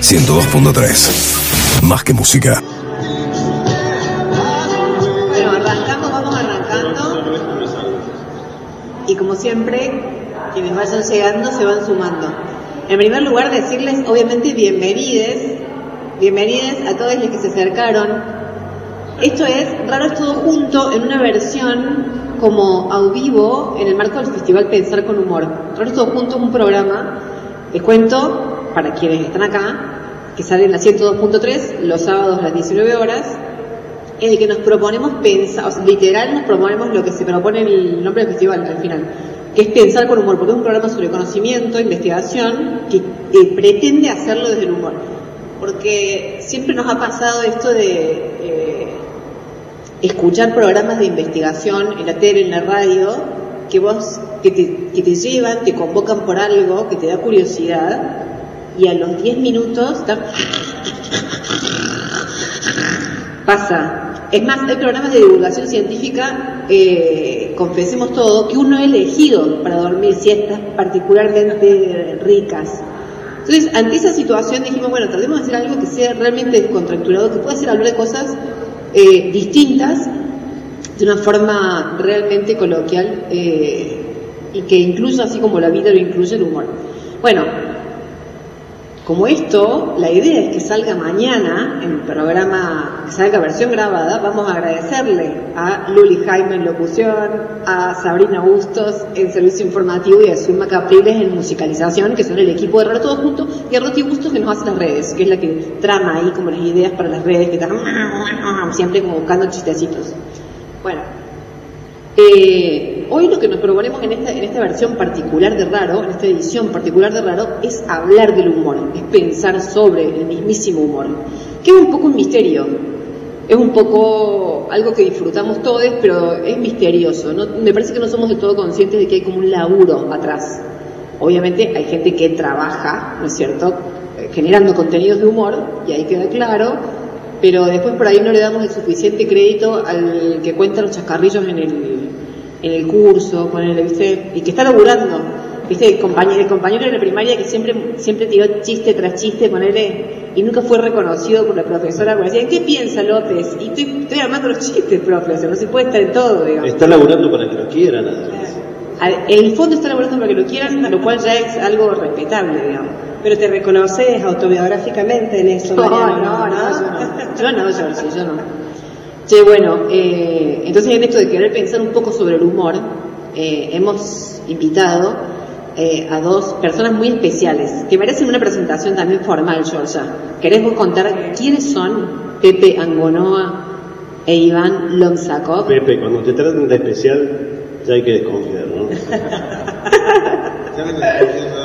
102.3. Más que música. Bueno, arrancamos, vamos arrancando. Y como siempre, quienes vayan llegando se van sumando. En primer lugar, decirles, obviamente, bienvenides, bienvenides a todos los que se acercaron. Esto es Raro es todo junto en una versión como a vivo en el marco del Festival Pensar con Humor. Raro todo junto un programa, les cuento, para quienes están acá, que sale en la 102.3 los sábados a las 19 horas, en el que nos proponemos pensar, o sea, literal nos proponemos lo que se propone el nombre del festival al final, que es pensar con humor, porque es un programa sobre conocimiento, investigación, que, que pretende hacerlo desde el humor. Porque siempre nos ha pasado esto de eh, escuchar programas de investigación en la tele, en la radio, que vos, que te, que te llevan, te convocan por algo, que te da curiosidad, y a los 10 minutos pasa. Es más, hay programas de divulgación científica, eh, confesemos todo, que uno ha elegido para dormir siestas particularmente ricas. Entonces, ante esa situación dijimos, bueno, tratemos de hacer algo que sea realmente descontracturado, que pueda hacer hablar de cosas eh, distintas, de una forma realmente coloquial eh, y que incluya, así como la vida lo incluye, el humor. Bueno, como esto, la idea es que salga mañana en programa, que salga versión grabada, vamos a agradecerle a Luli Jaime en locución, a Sabrina Bustos en servicio informativo y a Zulma Capriles en musicalización, que son el equipo de Raro Todo Junto, y a Roti Bustos que nos hace las redes, que es la que trama ahí como las ideas para las redes, que están siempre como buscando chistecitos. Bueno, eh, hoy lo que nos proponemos en esta, en esta versión particular de Raro, en esta edición particular de Raro, es hablar del humor, es pensar sobre el mismísimo humor, que es un poco un misterio, es un poco algo que disfrutamos todos, pero es misterioso. Me parece que no somos del todo conscientes de que hay como un laburo atrás. Obviamente hay gente que trabaja, ¿no es cierto?, Eh, generando contenidos de humor, y ahí queda claro, pero después por ahí no le damos el suficiente crédito al que cuenta los chascarrillos en el, en el curso, ponele, ¿viste? Y que está laburando, ¿viste? El compañero, el compañero de la primaria que siempre, siempre tiró chiste tras chiste, ponele, y nunca fue reconocido por la profesora, porque decía, ¿qué piensa López? Y estoy, estoy armando los chistes, profe, o sea, no se puede estar en todo, digamos. Está laburando para que lo quieran, nada más. Al- En el fondo está laburando para que lo quieran, lo cual ya es algo respetable, digamos. Pero te reconoces autobiográficamente en eso, No, no, no, yo no, yo no, yo, sí, yo no. Che, bueno, eh, entonces en esto de querer pensar un poco sobre el humor, eh, hemos invitado eh, a dos personas muy especiales que merecen una presentación también formal, Georgia. ¿Querés vos contar quiénes son Pepe Angonoa e Iván Lomsakov? Pepe, cuando te tratan de especial, ya hay que desconfiar, ¿no? Ya me lo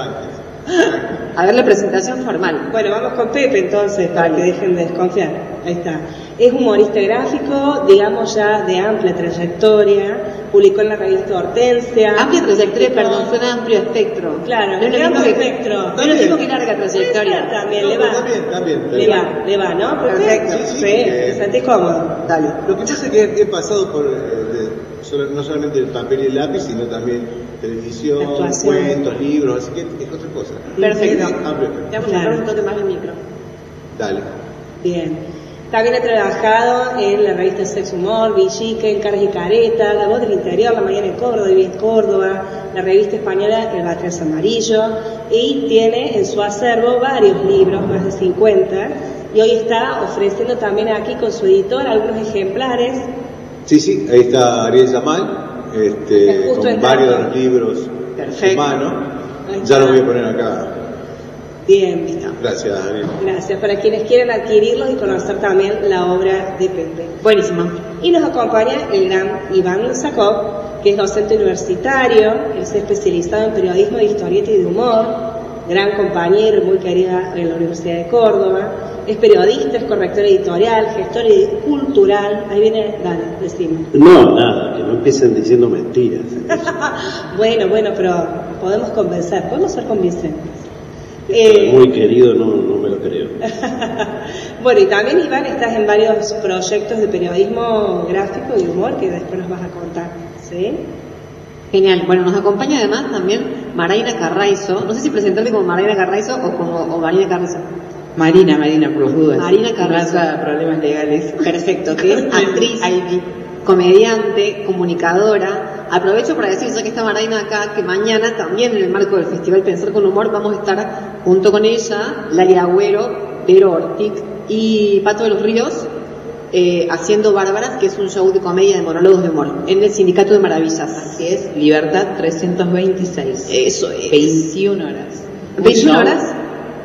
antes. A ver la presentación formal. Bueno, vamos con Pepe entonces, para que dejen de desconfiar. Ahí está. Es humorista gráfico, digamos ya de amplia trayectoria, publicó en la revista Hortensia. Amplia trayectoria, perdón, suena amplio espectro. Claro, no es lo de mismo amplio que, espectro. no es lo mismo que larga trayectoria. También No, le va. también, también. Le va, le va, ¿no? Perfecto. Sí, sí, Sí, que- te sentís cómodo. Dale. Lo que pasa es que he pasado por, eh, de- solo- no solamente el papel y el lápiz, sino también televisión, Actuación. cuentos, libros, así que es otra cosa. Perfecto. Te vamos a un toque más del micro. Dale. Bien. También ha trabajado en la revista Sex Humor, Villique, en Caras y Careta, La Voz del Interior, La Mañana en Córdoba, Vive en Córdoba, la revista española El Batres Amarillo, y tiene en su acervo varios libros, más de 50, y hoy está ofreciendo también aquí con su editor algunos ejemplares. Sí, sí, ahí está Ariel Yamal, este, Es con varios de los libros Perfecto. en mano. Ya los voy a poner acá. Bien, listo. Gracias, Ariel. Gracias. Para quienes quieran adquirirlos y conocer también la obra de Pepe. Buenísimo. Y nos acompaña el gran Iván Sakov, que es docente universitario, es especializado en periodismo de historieta y de humor, gran compañero, muy querida en la Universidad de Córdoba, es periodista, es corrector editorial, gestor cultural, ahí viene, dale, decime. No, nada, que no empiecen diciendo mentiras. Bueno, bueno, pero podemos convencer, podemos ser convincentes. Eh, Muy querido, no, no me lo creo. Bueno, y también Iván estás en varios proyectos de periodismo gráfico y humor que después nos vas a contar, ¿sí? Genial. Bueno, nos acompaña además también Maraina Carraizo. No sé si presentarte como Maraina Carraizo o como o Marina Carraizo. Marina, Marina, por las dudas. Marina Carrasco. Problemas legales. Perfecto, que es actriz, comediante, comunicadora. Aprovecho para decir, ya que está Maraina acá, que mañana también en el marco del Festival Pensar con Humor vamos a estar junto con ella, Lali Agüero, Vero Ortic y Pato de los Ríos, eh, haciendo Bárbaras, que es un show de comedia de monólogos de humor, en el Sindicato de Maravillas. Así es, Libertad 326. Eso es. 21 horas. 21 horas.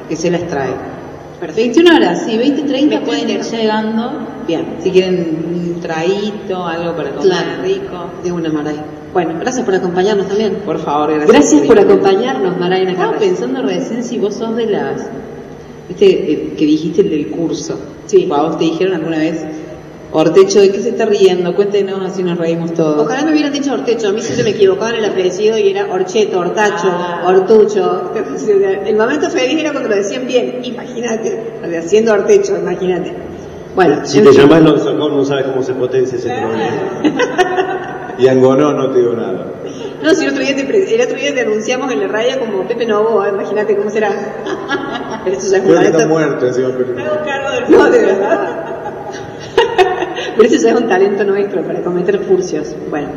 Que se las trae. Perfecto. 21 horas, sí, 20 y 30 Me pueden ir llegando. Bien. Si quieren un traíto, algo para comer Claro. rico. De una Maraina. Bueno, gracias por acompañarnos también. Por favor, gracias. Gracias por acompañarnos, Maraina Estaba Carrasco. pensando recién si vos sos de las. Viste, eh, que dijiste el del curso. Sí. ¿O a vos te dijeron alguna vez, Ortecho, ¿de qué se está riendo? Cuéntenos, así nos reímos todos. Ojalá me hubieran dicho Ortecho, a mí siempre me equivocaba en el apellido y era Orcheto, Ortacho, Ah. Ortucho. El momento feliz era cuando lo decían bien, imagínate, haciendo Ortecho, imagínate. Bueno, Si te llamas Loxocom no sabes cómo se potencia ese problema. Y Angonó no te digo nada. No, si el otro, día te, el otro día te anunciamos en la radio como Pepe Novoa, imagínate cómo será. Pero eso ya es Creo que está muerto encima. Pero... No, de verdad. Pero eso ya es un talento nuestro para cometer furcios. Bueno,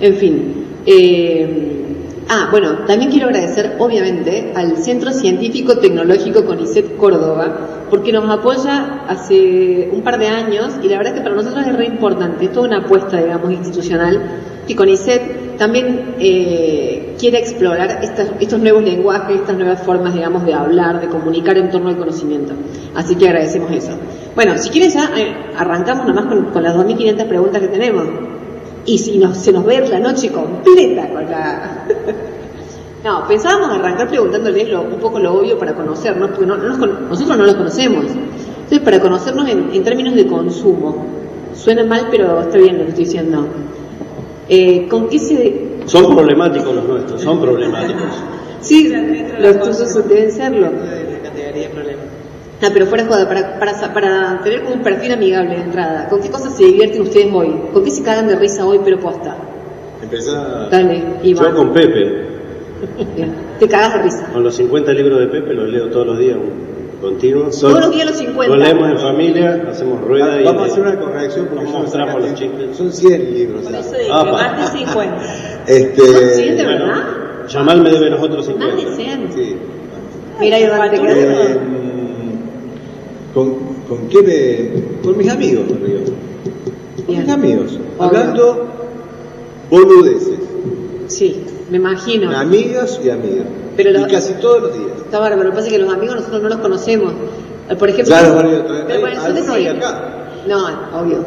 en fin. eh, ah, bueno, también quiero agradecer, obviamente, al Centro Científico Tecnológico CONICET Córdoba, porque nos apoya hace un par de años y la verdad que para nosotros es re importante, es toda una apuesta, digamos, institucional, que CONICET también eh, quiere explorar estas- estos nuevos lenguajes, estas nuevas formas, digamos, de hablar, de comunicar en torno al conocimiento. Así que agradecemos eso. Bueno, si quieres ya eh, arrancamos nomás con, con las 2.500 preguntas que tenemos. Y si nos, se nos ve la noche completa con la... no, pensábamos arrancar preguntándoles un poco lo obvio para conocernos, porque no- no nosotros no los conocemos. Entonces, para conocernos en términos de consumo. Suena mal, pero está bien lo que estoy diciendo. Eh, ¿Con qué se...? Son problemáticos los nuestros, son problemáticos. Sí, los tuyos deben serlo. La categoría. Ah, pero fuera de joda, para, para, sa- para tener como un perfil amigable de entrada, ¿con qué cosas se divierten ustedes hoy? ¿Con qué se cagan de risa hoy, pero posta? Empezá. Dale, Yo Iván. con Pepe, Bien. Te cagas de risa. con los 50 libros de Pepe, los leo todos los días, un continuo. Son- Todos los días los 50. Los leemos en familia, hacemos rueda y Vamos a hacer una corrección porque nos yo mostramos sacaste- los chistes. Son 100 libros. Por eso dije, Ah, pa. más de 50. Este, ¿Son 100 de Bueno, verdad? Yamal me debe los otros Más 50. de 100. Sí. Mira, Iván, te Eh, quedas. ¿con, ¿Con qué me.? Con mis amigos. Con Bien. mis amigos. Obvio. Hablando boludeces. Sí, me imagino. Amigas y amigas. Pero y casi todos los días. Está bárbaro. Lo que pasa es que los amigos nosotros no los conocemos. Eh, Por ejemplo. Claro, pero bueno, son de seguir-. No, obvio.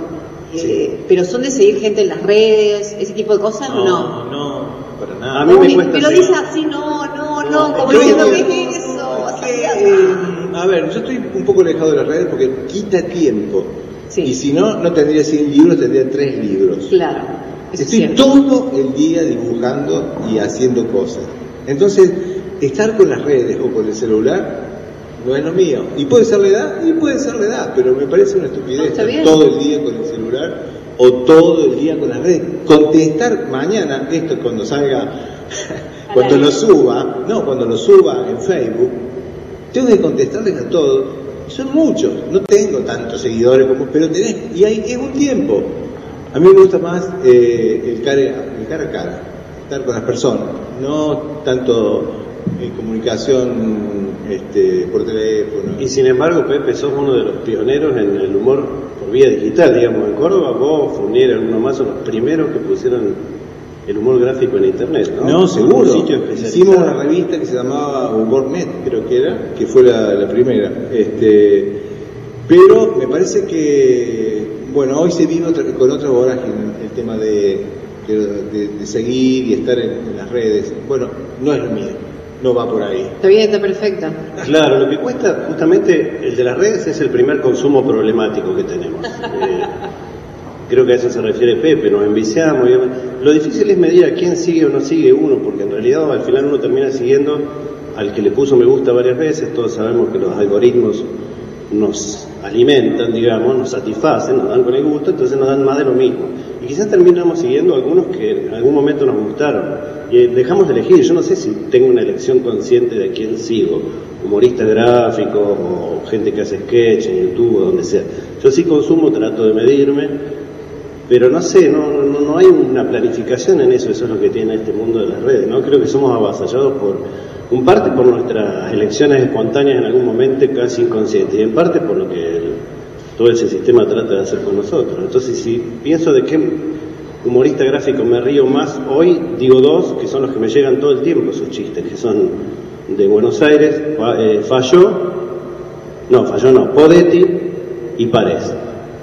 Eh, pero son de seguir gente en las redes, ese tipo de cosas, ¿o no? no, para nada. A mí me Uy, cuesta pero dice así, no, no, no, como diciendo, ¿qué es eso? es que, eh, a ver, yo estoy un poco alejado de las redes porque quita tiempo. Sí. Y si no, no tendría 100 libros, tendría 3 libros. Claro, es Estoy todo el día dibujando y haciendo cosas. Entonces, estar con las redes o con el celular no es lo mío. Y puede ser la edad, y puede ser la edad, pero me parece una estupidez estar todo el día con el celular o todo el día con las redes. Contestar mañana, esto cuando salga, cuando lo suba, no, cuando lo suba en Facebook, tengo que contestarles a todos. Son muchos, no tengo tantos seguidores como, pero tenés, y hay, es un tiempo. A mí me gusta más eh, el, cara, el cara a cara, estar con las personas, no tanto eh, comunicación este, por teléfono. Y sin embargo, Pepe, sos uno de los pioneros en el humor por vía digital, digamos, en Córdoba, vos, Furnier, alguno más, son los primeros que pusieron el humor gráfico en internet, ¿no? No, seguro. Un sitio especializado. Hicimos una revista que se llamaba Humornet, creo que era, que fue la, la primera. Este, pero me parece que, bueno, hoy se vive otra- con otra vorágine el tema de, de- de- de seguir y estar en, en las redes. Bueno, no es lo mío, no va por ahí. Está bien, está perfecta. Claro, lo que cuesta justamente el de las redes es el primer consumo problemático que tenemos. Eh, creo que a eso se refiere Pepe, nos enviciamos. y. Lo difícil es medir a quién sigue o no sigue uno, porque en realidad al final uno termina siguiendo al que le puso me gusta varias veces. Todos sabemos que los algoritmos nos alimentan, digamos, nos satisfacen, nos dan con el gusto, entonces nos dan más de lo mismo. Y quizás terminamos siguiendo algunos que en algún momento nos gustaron. Y eh, dejamos de elegir, yo no sé si tengo una elección consciente de quién sigo, humoristas gráficos o gente que hace sketch en YouTube o donde sea. Yo sí consumo, trato de medirme, pero no sé, no, no, no hay una planificación en eso, eso es lo que tiene este mundo de las redes, ¿no? Creo que somos avasallados por, un parte por nuestras elecciones espontáneas en algún momento casi inconscientes, y en parte por lo que todo ese sistema trata de hacer con nosotros. Entonces, si pienso de qué humorista gráfico me río más hoy, digo dos, que son los que me llegan todo el tiempo, sus chistes, que son de Buenos Aires, eh, Falló, no, Falló no, Podetti y Pares.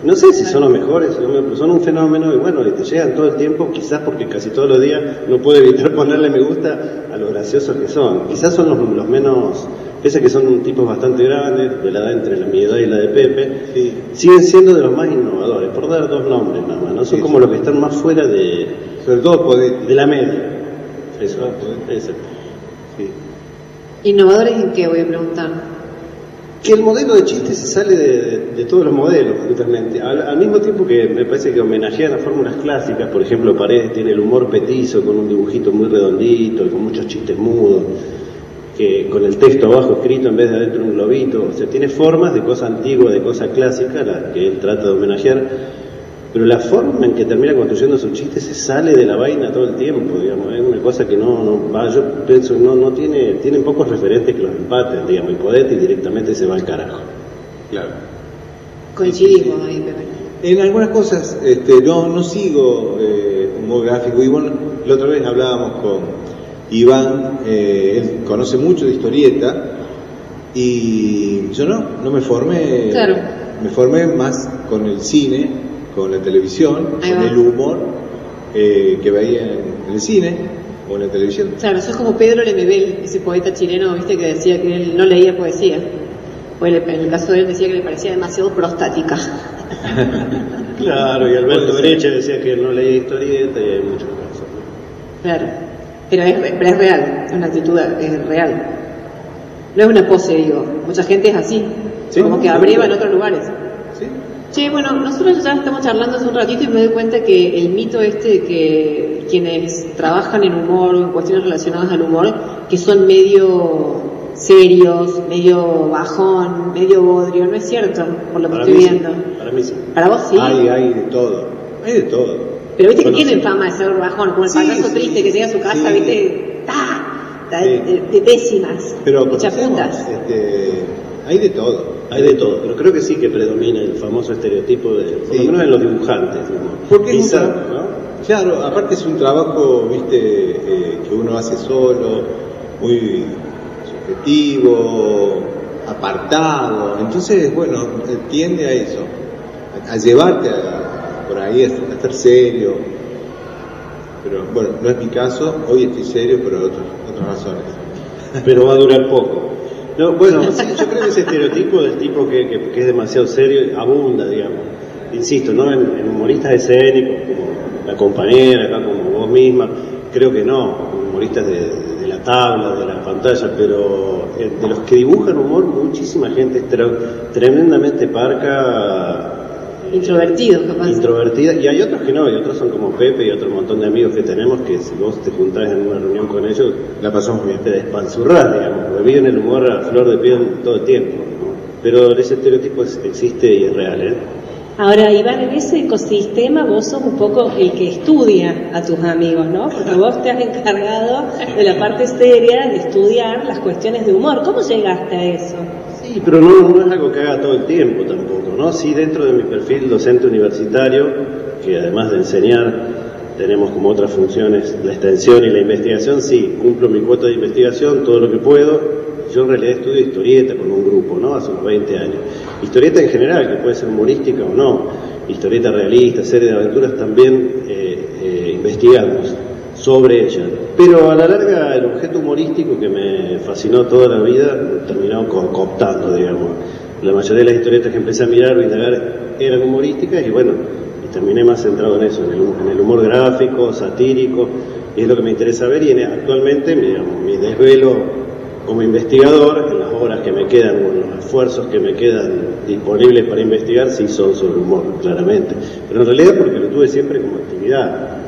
No sé si son los mejores, son un fenómeno y bueno, y te llegan todo el tiempo, quizás porque casi todos los días no puedo evitar ponerle me gusta a lo graciosos que son. Quizás son los, los menos, pese a que son tipos bastante grandes, de la edad entre la mi edad y la de Pepe, Sí. siguen siendo de los más innovadores, por dar dos nombres nada más, ¿no? Son Sí, como sí. los que están más fuera de, Sobre todo Podetti. de la media. Eso, eso. Sí. ¿Innovadores en qué? Voy a preguntar. Que el modelo de chiste se sale de, de- de todos los modelos, justamente. Al, al mismo tiempo que me parece que homenajean a fórmulas clásicas, por ejemplo, Paredes tiene el humor petizo con un dibujito muy redondito y con muchos chistes mudos, que con el texto abajo escrito en vez de adentro un globito. O sea, tiene formas de cosa antigua, de cosa clásica, las que él trata de homenajear. Pero la forma en que termina construyendo su chiste se sale de la vaina todo el tiempo, digamos, es una cosa que no, no va, yo pienso, no, no tiene, tienen pocos referentes que los empaten, digamos, y Podetti directamente se va al carajo. Claro. Coincidimos ahí, Pepe. En algunas cosas este, no, no sigo eh, humor gráfico y bueno, la otra vez hablábamos con Iván, eh, él conoce mucho de historieta y yo no, no me formé, Claro. me formé más con el cine, con la televisión, Ahí con va. el humor eh, que veía en, en el cine o en la televisión. Claro, eso es como Pedro Lemebel, ese poeta chileno, viste, que decía que él no leía poesía. O en el, en el caso de él decía que le parecía demasiado prostática. Claro, y Alberto. Breche decía que no leía historieta y hay muchos casos. ¿no? Claro. Pero es, pero es real, es una actitud es real. No es una pose, digo. Mucha gente es así. Sí, como que abreva en otros lugares. ¿Sí? Che, bueno, nosotros ya estamos charlando hace un ratito y me doy cuenta que el mito este de que quienes trabajan en humor o en cuestiones relacionadas al humor, que son medio serios, medio bajón, medio bodrio, no es cierto, por lo que estoy sí, viendo. para mí sí. Para vos sí. Hay, hay de todo, hay de todo. Pero viste que Bueno, tienen sí. fama de ser bajón, como el Sí, payaso sí, triste que llega a su casa, sí. viste, ¡ta! Ta- Sí. de, de pésimas, Pero putas. este, hay de todo. Hay de todo, pero creo que sí que predomina el famoso estereotipo de, por lo menos en los dibujantes. Porque es un Bizarro, trabajo, ¿no? Claro, aparte es un trabajo, viste, eh, que uno hace solo, muy subjetivo, apartado. Entonces, bueno, eh, tiende a eso, a, a llevarte a- por ahí a ser serio. Pero bueno, no es mi caso, hoy estoy serio, pero otras otras razones. pero va a durar poco. No, bueno, sí, yo creo que ese estereotipo del tipo que, que- que es demasiado serio abunda, digamos. Insisto, ¿no? En, en humoristas escénicos, como la compañera, acá como vos misma, creo que no, humoristas de, de la tabla, de la pantalla, pero eh, de los que dibujan humor, muchísima gente es tre- tremendamente parca. Introvertidos, capaz. Introvertida, y hay otros que no, y otros son como Pepe y otro montón de amigos que tenemos que si vos te juntás en una reunión con ellos, La pasamos bien. te despanzurrás, digamos, porque viven el humor a flor de piel todo el tiempo. ¿no? Pero ese estereotipo es- existe y es real, ¿eh? Ahora, Iván, en ese ecosistema vos sos un poco el que estudia a tus amigos, ¿no? Porque vos te has encargado de la parte seria de estudiar las cuestiones de humor. ¿Cómo llegaste a eso? Sí, pero no, no es algo que haga todo el tiempo tampoco, ¿no? Sí, dentro de mi perfil docente universitario, que además de enseñar tenemos como otras funciones la extensión y la investigación, sí, cumplo mi cuota de investigación, todo lo que puedo. Yo en realidad estudio historieta con un grupo, ¿no? Hace unos 20 años. Historieta en general, que puede ser humorística o no. Historieta realista, serie de aventuras, también eh, eh, investigamos sobre ella. Pero a la larga el objeto humorístico que me fascinó toda la vida terminó co- cooptando, digamos. La mayoría de las historietas que empecé a mirar o indagar eran humorísticas y bueno, y terminé más centrado en eso, en el, hu- en el humor gráfico, satírico, y es lo que me interesa ver y en- actualmente digamos, mi desvelo como investigador en las obras que me quedan o los esfuerzos que me quedan disponibles para investigar sí son sobre humor, claramente. Pero en realidad porque lo tuve siempre como actividad.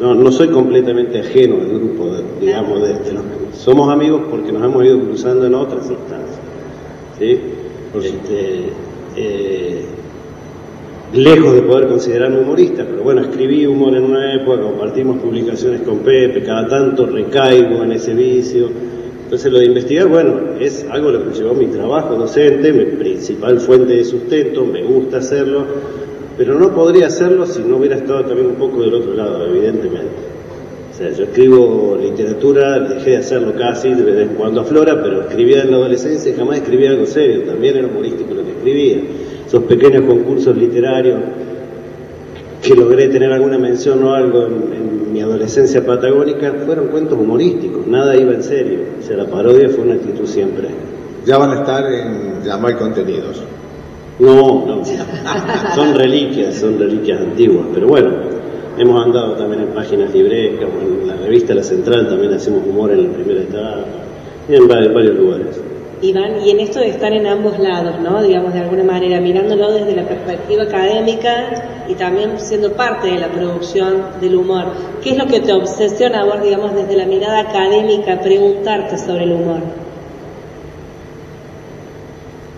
No, no soy completamente ajeno al grupo, de- digamos, de, de los somos amigos porque nos hemos ido cruzando en otras instancias. ¿sí? Este, eh, lejos de poder considerarme humorista, pero bueno, escribí humor en una época, compartimos publicaciones con Pepe, cada tanto recaigo en ese vicio. Entonces lo de investigar, bueno, es algo lo que llevó mi trabajo docente, mi principal fuente de sustento, me gusta hacerlo, pero no podría hacerlo si no hubiera estado también un poco del otro lado, evidentemente. O sea, yo escribo literatura, dejé de hacerlo casi, de vez en cuando aflora, pero escribía en la adolescencia y jamás escribía algo serio, también era humorístico lo que escribía. Esos pequeños concursos literarios que logré tener alguna mención o algo en, mi adolescencia patagónica fueron cuentos humorísticos, nada iba en serio. O sea, la parodia fue una actitud siempre. Ya van a estar en llamar contenidos. No, no, son reliquias, son reliquias antiguas, pero bueno, hemos andado también en páginas librescas, en la revista La Central también hacemos humor en la primera etapa, y en varios lugares. Iván, y en esto de estar en ambos lados, ¿no? Digamos, de alguna manera, mirándolo desde la perspectiva académica y también siendo parte de la producción del humor. ¿Qué es lo que te obsesiona a vos, digamos, desde la mirada académica, preguntarte sobre el humor?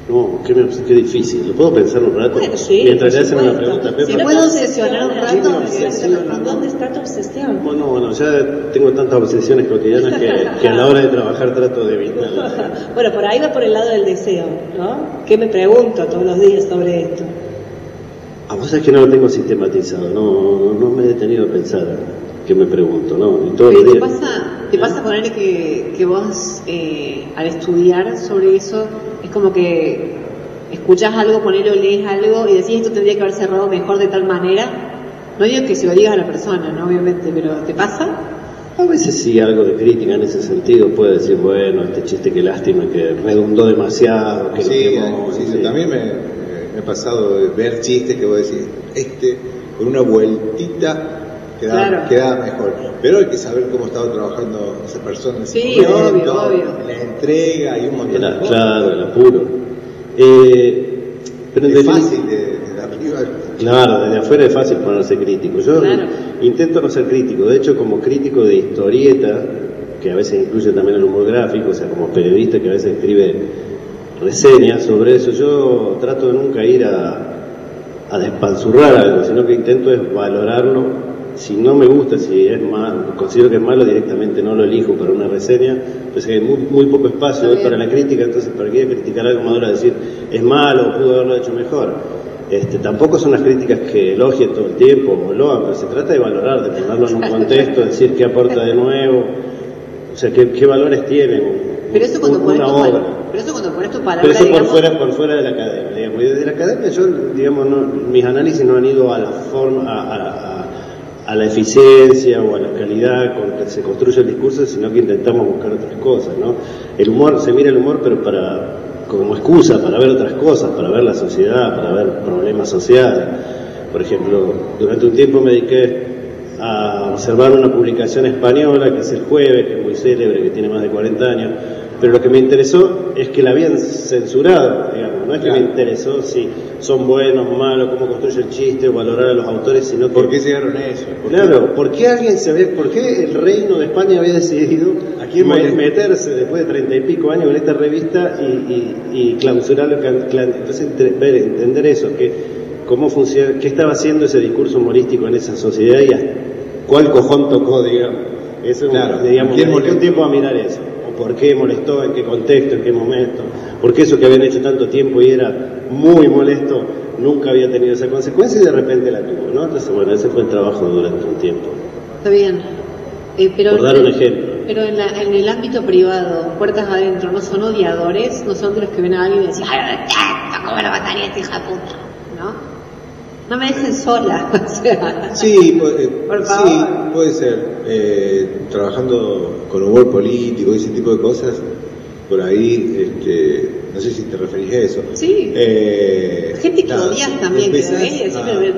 No, qué, me- qué difícil, ¿lo puedo pensar un rato? Bueno, sí, Mientras le hacen una pregunta. Si ¿Se no puede te obsesionar un rato? ¿dónde está- Obsesiona, ¿Dónde está tu obsesión? Bueno, bueno, ya tengo tantas obsesiones cotidianas que, que a la hora de trabajar trato de evitarlas. Bueno, por ahí va por el lado del deseo, ¿no? ¿Qué me pregunto todos los días sobre esto? A vos es que no lo tengo sistematizado, no, no, no me he detenido a pensar qué me pregunto, ¿no? Y todos ¿Te días. pasa, te pasa ponerle que, que vos eh, al estudiar sobre eso es como que escuchás algo, ponele o lees algo y decís esto tendría que haber cerrado mejor de tal manera? No digo que se lo digas a la persona, ¿no? Obviamente, pero ¿te pasa? A veces sí, algo de crítica en ese sentido puede decir, bueno, este chiste qué lástima que redundó demasiado, que Sí, quemó, sí, sí. también me, me ha pasado de ver chistes que vos decís, este, con una vueltita queda, Claro. queda mejor. Pero hay que saber cómo estaba trabajando esa persona en ese Sí, momento, obvio, obvio. la entrega y un montón de cosas. claro, el apuro. Eh, pero en Es fácil de, de arriba. Claro, desde afuera es fácil ponerse crítico. Yo Claro. intento no ser crítico. De hecho, como crítico de historieta, que a veces incluye también el humor gráfico, o sea, como periodista que a veces escribe reseñas sobre eso, yo trato de nunca ir a, a despanzurrar algo, sino que intento es valorarlo. Si no me gusta, si es mal, considero que es malo, directamente no lo elijo para una reseña. Pues hay muy, muy poco espacio hoy para la crítica, entonces para qué criticar algo maduro a decir es malo, pudo haberlo hecho mejor. Este, tampoco son las críticas que elogie todo el tiempo o loan, pero se trata de valorar, de ponerlo en un contexto, decir qué aporta de nuevo, o sea, qué, qué valores tiene Pero eso cuando pones pero eso cuando pones tu palabra, Pero eso por digamos, fuera, por fuera de la academia, digamos. Y desde la academia yo, digamos, no- mis análisis no han ido a la forma, a, a- a- la eficiencia o a la calidad con que se construye el discurso, sino que intentamos buscar otras cosas, ¿no? El humor, se mira el humor, pero para, como excusa para ver otras cosas, para ver la sociedad, para ver problemas sociales. Por ejemplo, durante un tiempo me dediqué a observar una publicación española que es El Jueves, que es muy célebre, que tiene más de 40 años, pero lo que me interesó es que la habían censurado, digamos, no es que me interesó si son buenos, malos, cómo construye el chiste o valorar a los autores, sino que... ¿Por qué llegaron a eso? ¿Por qué? Claro, ¿por qué alguien se había, por qué el reino de España había decidido ¿A quién meterse después de treinta y pico años en esta revista y, y, y clausurarlo? Entonces, ver, entender eso, que, cómo funciona, qué estaba haciendo ese discurso humorístico en esa sociedad y cuál cojón tocó, digamos. Eso, Claro, digamos, un tiempo a mirar eso. Por qué molestó, en qué contexto, en qué momento. Porque eso que habían hecho tanto tiempo y era muy molesto, nunca había tenido esa consecuencia y de repente la tuvo, ¿no? Entonces, bueno, ese fue el trabajo durante un tiempo. Está bien. Eh, pero Por dar un ejemplo. Pero en, la- en el ámbito privado, puertas adentro, ¿no son odiadores? ¿No son de los que ven a alguien y dicen, ¡ay! ¿Cómo lo mataría este hija de puta? ¿No? No me dejen sola. o sea, Sí, puede, Por sí, favor. puede ser. Eh, trabajando con humor político y ese tipo de cosas, por ahí, este, no sé si te referís a eso. Sí. Eh, Gente que odias también, que empezás ves y decís, a- pero ve-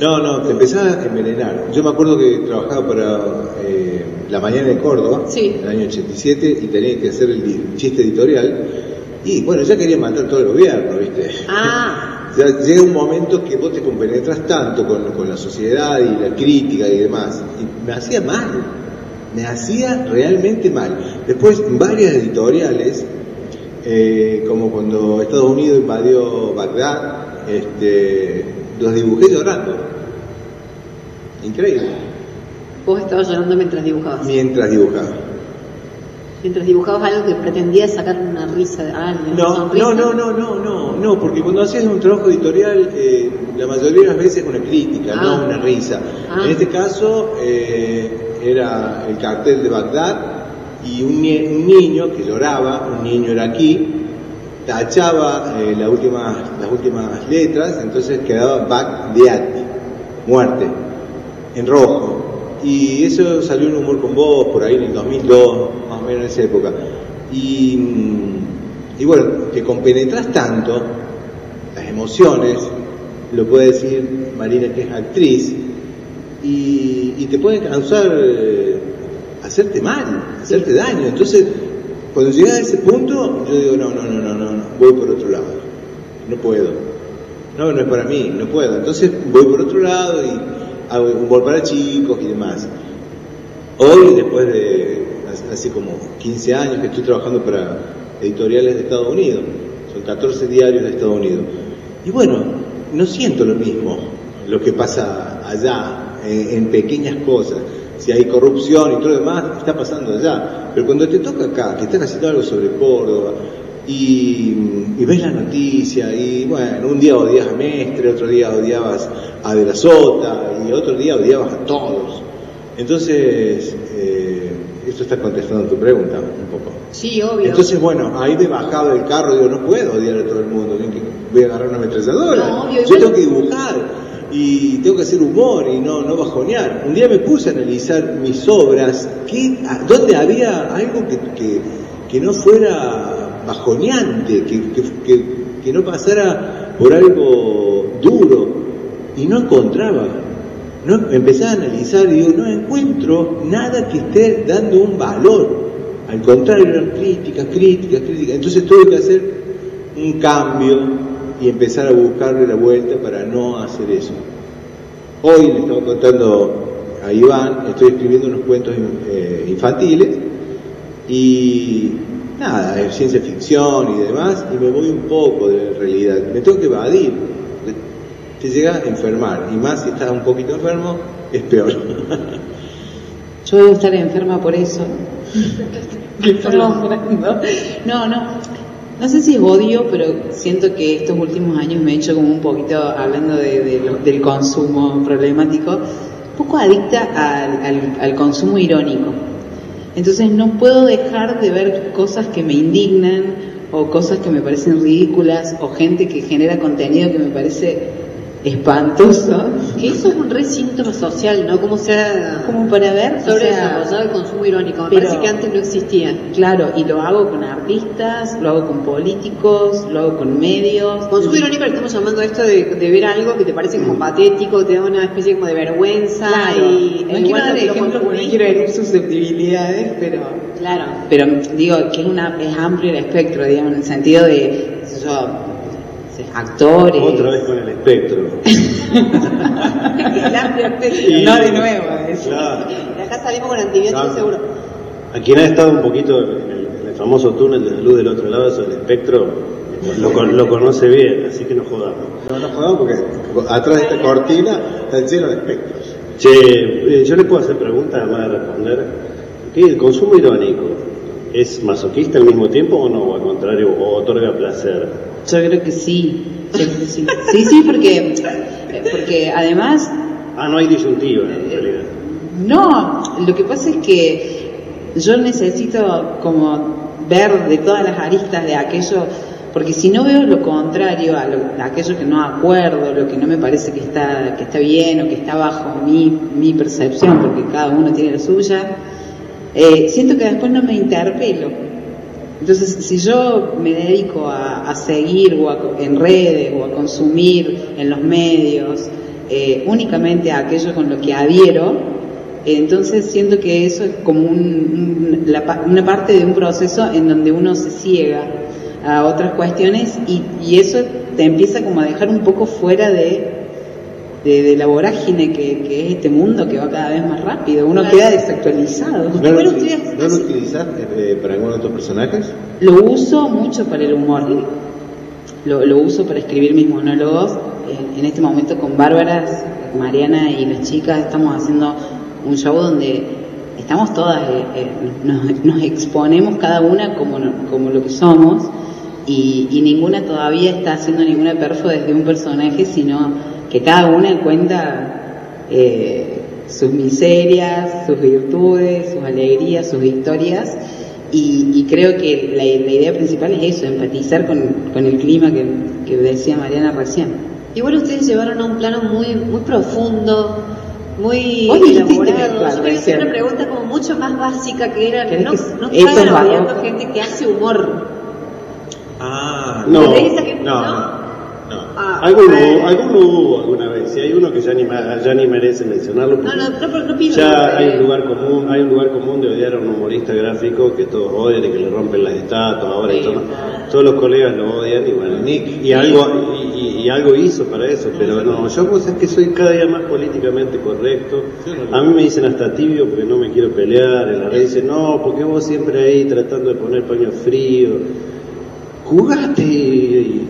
No, no, te empezás a envenenar. Yo me acuerdo que trabajaba para eh, La Mañana de Córdoba, Sí. en el año 87, y tenía que hacer el, chiste editorial. Y bueno, ya quería matar todo el gobierno, ¿viste? Ah, Ya llega un momento que vos te compenetras tanto con, con la sociedad y la crítica y demás, y me hacía mal, me hacía realmente mal. Después, varias editoriales, eh, como cuando Estados Unidos invadió Bagdad, este, los dibujé llorando. Increíble. vos estabas llorando mientras dibujabas. Mientras dibujaba. Mientras dibujabas algo que pretendía sacar una risa de alguien. No, no, no, no, no, no, no, porque cuando hacías un trabajo editorial, eh, la mayoría de las veces es una crítica, Ah. no una risa. Ah. En este caso eh, era el cartel de Bagdad y un, niño que lloraba, un niño era aquí, tachaba eh, la última- las últimas letras, entonces quedaba Bagdad, muerte, en rojo. Y eso salió en Humor con Vos, por ahí en el 2002, más o menos en esa época. Y, mm, y bueno, te compenetras tanto, las emociones, lo puede decir Marina que es actriz, y, y te puede causar, eh, hacerte mal, hacerte daño. Entonces, cuando llegas a ese punto, yo digo, no, no, no, no, no, no, voy por otro lado, no puedo. No, no es para mí, no puedo. Entonces voy por otro lado y un gol para chicos y demás. Hoy, después de hace como 15 años que estoy trabajando para editoriales de Estados Unidos, son 14 diarios de Estados Unidos. Y bueno, no siento lo mismo lo que pasa allá, en, pequeñas cosas. Si hay corrupción y todo lo demás, está pasando allá. Pero cuando te toca acá, que estás haciendo algo sobre Córdoba, y, y ves la noticia, y bueno, un día odias a Mestre, otro día odiabas a De la Sota, y otro día odiabas a todos. Entonces, eh, esto está contestando tu pregunta un poco. Sí, obvio. Entonces, bueno, ahí me bajaba del carro y digo, no puedo odiar a todo el mundo, ¿ven que voy a agarrar una ametralladora. No, obvio, Yo tengo que dibujar y tengo que hacer humor y no, no bajonear. Un día me puse a analizar mis obras, ¿qué, a- ¿dónde había algo que, que, que no fuera bajoneante, que, que, que no pasara por algo duro? Y no encontraba. No, empecé a analizar y digo, no encuentro nada que esté dando un valor. Al contrario, eran críticas, críticas, críticas. Entonces tuve que hacer un cambio y empezar a buscarle la vuelta para no hacer eso. Hoy le estaba contando a Iván, estoy escribiendo unos cuentos eh, infantiles y nada, es ciencia ficción y demás, y me voy un poco de la realidad. Me tengo que evadir. Te llega a enfermar, y más si estás un poquito enfermo, es peor. Yo debo estar enferma por eso. No, no. No sé si es odio, pero siento que estos últimos años me he hecho como un poquito, hablando de- de lo- del consumo problemático, un poco adicta al, al- al consumo irónico. Entonces no puedo dejar de ver cosas que me indignan o cosas que me parecen ridículas o gente que genera contenido que me parece espantoso. Que eso es un re síntoma social, ¿no? Como sea Como para ver, sobre o sea, desarrollado el consumo irónico. Me pero- parece que antes no existía. Claro, y lo hago con artistas, lo hago con políticos, lo hago con medios. Consumo irónico le estamos llamando a esto de, de ver algo que te parece como patético, te da una especie como de vergüenza Claro, y no quiero dar lo ejemplos porque no quiero herir susceptibilidades, pero Claro. pero digo que es una es amplio el espectro, digamos, en el sentido de yo, actores. Otra vez con el espectro. el amplio espectro, Y- no de nuevo, es- Claro. De acá salimos con antibióticos Claro. seguro. A quien ha estado un poquito en el, en el famoso túnel de la luz del otro lado sobre el espectro, lo, lo conoce bien, así que no jodamos. No, no jodamos porque atrás de esta cortina está lleno de espectros. Che, eh, yo le puedo hacer preguntas, además de responder. ¿Qué, ¿El consumo irónico es masoquista al mismo tiempo o no? O al contrario, o otorga placer. Yo creo que sí, yo creo que sí. Sí, sí, porque porque además Ah, no hay disyuntiva en realidad. No, lo que pasa es que yo necesito como ver de todas las aristas de aquello, porque si no veo lo contrario a, lo- a aquello que no acuerdo, lo que no me parece que está, que está bien o que está bajo mi, mi percepción, porque cada uno tiene la suya, eh, siento que después no me interpelo. Entonces, si yo me dedico a, seguir o a- en redes o a consumir en los medios eh, únicamente aquello con lo que adhiero, entonces siento que eso es como un- un- la una parte de un proceso en donde uno se ciega a otras cuestiones y, y eso te empieza como a dejar un poco fuera de, de, de la vorágine que, que es este mundo que va cada vez más rápido. Uno Claro. queda desactualizado. ¿No, lo, ustedes ¿no lo hacen- utilizás eh, para alguno de tus personajes? Lo uso mucho para el humor. Lo, lo uso para escribir mis monólogos. En, en este momento con Bárbara, Mariana y las chicas estamos haciendo un show donde estamos todas, eh, eh, nos, nos exponemos cada una como, como lo que somos y, y ninguna todavía está haciendo ninguna perfo desde un personaje, sino que cada una cuenta eh, sus miserias, sus virtudes, sus alegrías, sus historias. Y, y creo que la, la idea principal es eso, empatizar con, con el clima que, que decía Mariana recién. Igual ustedes llevaron a un plano muy muy profundo, muy dijiste, elaborado. Yo quería hacer recién. una pregunta como mucho más básica que era, ¿Querés no, que- no gente que hace humor. Ah, No, ¿De esa gente? no, no. No. Ah, Alguno, hubo alguna vez, y hay uno que ya ni, ya ni merece mencionarlo. No, no, pido ya hay un lugar común, hay un lugar común de odiar a un humorista gráfico que todos odian y que le rompen las estatuas ahora y todo. Todos los colegas lo odian y bueno, Nick y algo y, y- y algo hizo para eso, pero no, yo pues es que soy cada día más políticamente correcto. A mí me dicen hasta tibio porque no me quiero pelear, en la red dicen, no, porque vos siempre ahí tratando de poner paño frío. Jugate y,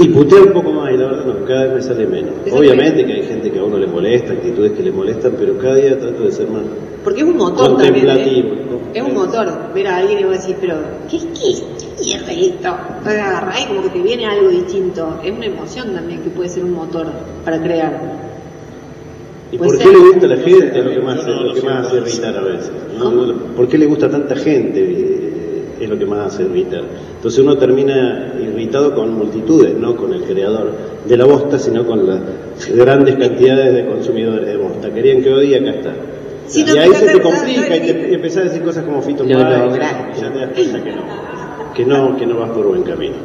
y putear un poco más y la verdad no, cada vez me sale menos. Obviamente que hay gente que a uno le molesta, actitudes que le molestan, pero cada día trato de ser más Porque es un motor también. contemplativo. ¿eh? Es un motor. Ver a alguien y vos decís, pero, ¿qué es qué mierda es esto? Te agarrás y como que te viene algo distinto. Es una emoción también que puede ser un motor para crear. ¿Y por qué ser. le gusta a la gente? Es lo que más, No, no, es lo que más hace irritar a veces. ¿Por qué le gusta a tanta gente? Es lo que más hace irritar. Entonces uno termina irritado con multitudes, no con el creador de la bosta, sino con las grandes cantidades de consumidores de bosta. Querían que odie, acá está. Y no, ahí pero se te complica no y, te, y empezás a decir cosas como Fito Páez, lograste. y ya te das cuenta que no, que no, que no vas por buen camino.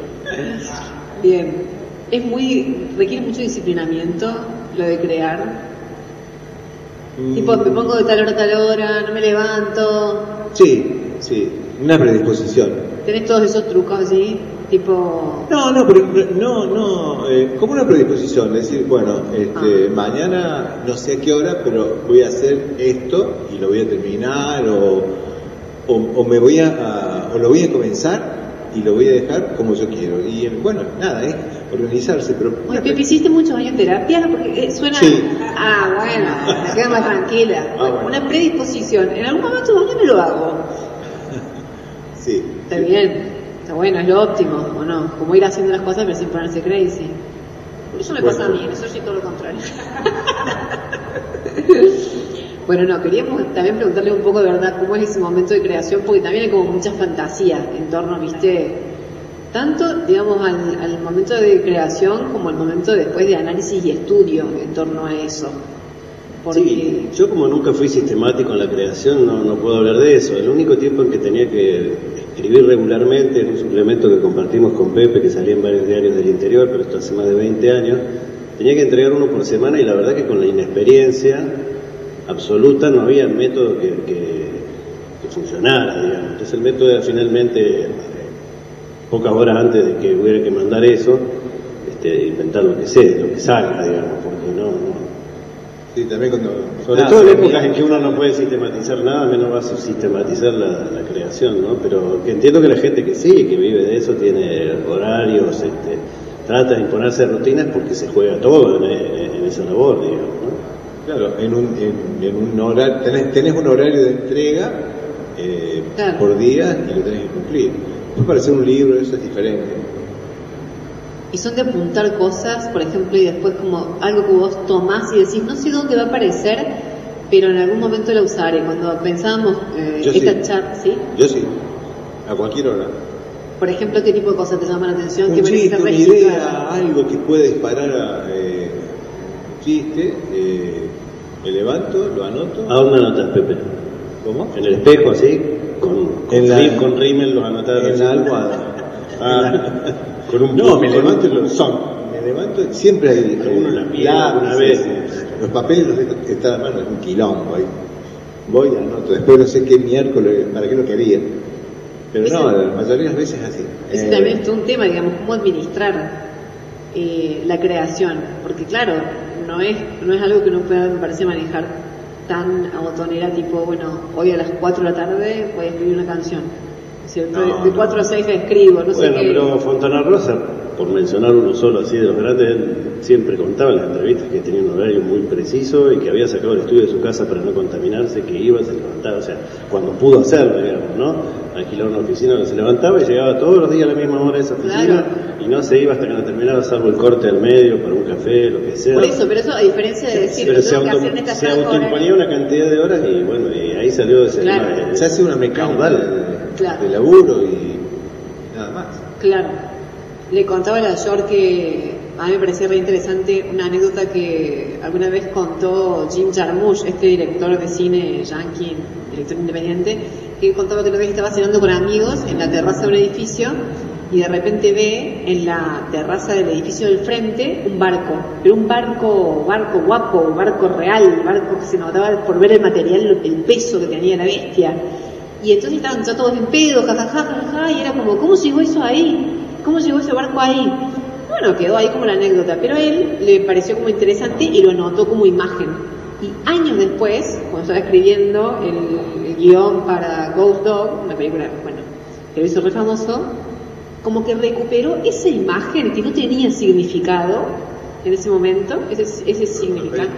Bien. Es muy, requiere mucho disciplinamiento lo de crear. Tipo, me pongo de tal hora a tal hora, no me levanto. Sí, sí, una predisposición. Tenés todos esos trucos así, tipo. No, no, pero no, no, eh, como una predisposición, decir, bueno, este, mañana no sé a qué hora, pero voy a hacer esto y lo voy a terminar o, o, o me voy a, a- o lo voy a comenzar y lo voy a dejar como yo quiero. Y bueno, nada, es organizarse, pero Oye, Pepe, ¿hiciste muchos años en terapia? Porque eh, suena... Sí. Ah, bueno, me quedo más tranquila. Ah, bueno. Una predisposición. En algún momento mañana lo hago. Sí. Está bien, está bueno, es lo óptimo, ¿o no? Como ir haciendo las cosas pero sin ponerse crazy. Eso me pasa a mí, eso sí todo lo contrario. bueno, no, queríamos también preguntarle un poco de verdad cómo es ese momento de creación, porque también hay como mucha fantasía en torno, viste, tanto, digamos, al, al momento de creación como al momento después de análisis y estudio en torno a eso. Porque... Sí, yo como nunca fui sistemático en la creación no, no puedo hablar de eso. El único tiempo en que tenía que escribir regularmente en un suplemento que compartimos con Pepe, que salía en varios diarios del interior, pero esto hace más de 20 años, tenía que entregar uno por semana y la verdad que con la inexperiencia absoluta no había método que, que- que funcionara, digamos. Entonces el método era finalmente, eh, pocas horas antes de que hubiera que mandar eso, este, inventar lo que sé, lo que salga, digamos, porque no- no, Sí, también cuando... sobre nada, todo en épocas en que uno no puede sistematizar nada, menos va a sistematizar la, la creación, ¿no? Pero que entiendo que la gente que sí, que vive de eso, tiene horarios, este, trata de imponerse rutinas porque se juega todo en, en- en esa labor, digamos, ¿no? Claro, en un, en, en un horario, tenés, tenés un horario de entrega eh, Claro. por día y lo tenés que cumplir. Para hacer un libro eso es diferente. Y son de apuntar cosas, por ejemplo, y después como algo que vos tomás y decís, no sé dónde va a aparecer, pero en algún momento la usaré. Cuando pensábamos eh, esta sí. charla, ¿sí? Yo sí, a cualquier hora. Por ejemplo, ¿qué tipo de cosas te llaman la atención? ¿Qué Un chiste, una idea, algo que puede disparar a eh, un chiste, eh, me levanto, lo anoto. ¿A dónde anotas, Pepe? ¿Cómo? ¿En el espejo, así? ¿Con, con, En la- ri- con rímel los anotás? En la almohada. Ah, con un No, me levanto y lo son. Me levanto, siempre hay Alguno en la piel, alguna lápices, vez. Los papeles los dejo que están a mano, es un quilombo ahí. Voy, anoto, después no sé qué miércoles, para qué lo quería. Pero no, la mayoría de las veces es así. Ese Eh, también es todo un tema, digamos, cómo administrar eh, la creación, porque claro, no es, no es algo que uno pueda, me parece, manejar tan a botonera, tipo, bueno, hoy a las 4 de la tarde voy a escribir una canción, ¿cierto? No, de no. 4 a 6 escribo, no sé Bueno, qué. pero Fontana Rosa, por mencionar uno solo así de los grandes, él siempre contaba en las entrevistas que tenía un horario muy preciso y que había sacado el estudio de su casa para no contaminarse, que iba, se levantaba, o sea, cuando pudo hacerlo, digamos, ¿no? Alquilar una oficina, se levantaba y llegaba todos los días a la misma hora a esa oficina Claro. y no se iba hasta que no terminaba, salvo el corte al medio para un café, lo que sea. Por eso, pero eso a diferencia de decir, pero lo se, que auto, hacer se autoimponía una cantidad de horas y bueno, y ahí salió ese Claro. tema Se hace una mecánica caudal. de, Claro. de laburo y nada más. Claro. Le contaba a la York que a mí me parecía re interesante una anécdota que alguna vez contó Jim Jarmusch, este director de cine yankee, director independiente, que contaba que una vez estaba cenando con amigos en la terraza de un edificio y de repente ve en la terraza del edificio del frente un barco, pero un barco, barco guapo, un barco real, barco que se notaba por ver el material, el peso que tenía la bestia. Y entonces estaban todos en pedo, jajaja, jajaja, y era como, ¿cómo llegó eso ahí? ¿Cómo llegó ese barco ahí? Bueno, quedó ahí como la anécdota, pero a él le pareció como interesante y lo anotó como imagen. Y años después, cuando estaba escribiendo el, el guion para Ghost Dog, una película, bueno, que lo hizo re famoso, como que recuperó esa imagen que no tenía significado en ese momento, ese, ese significado.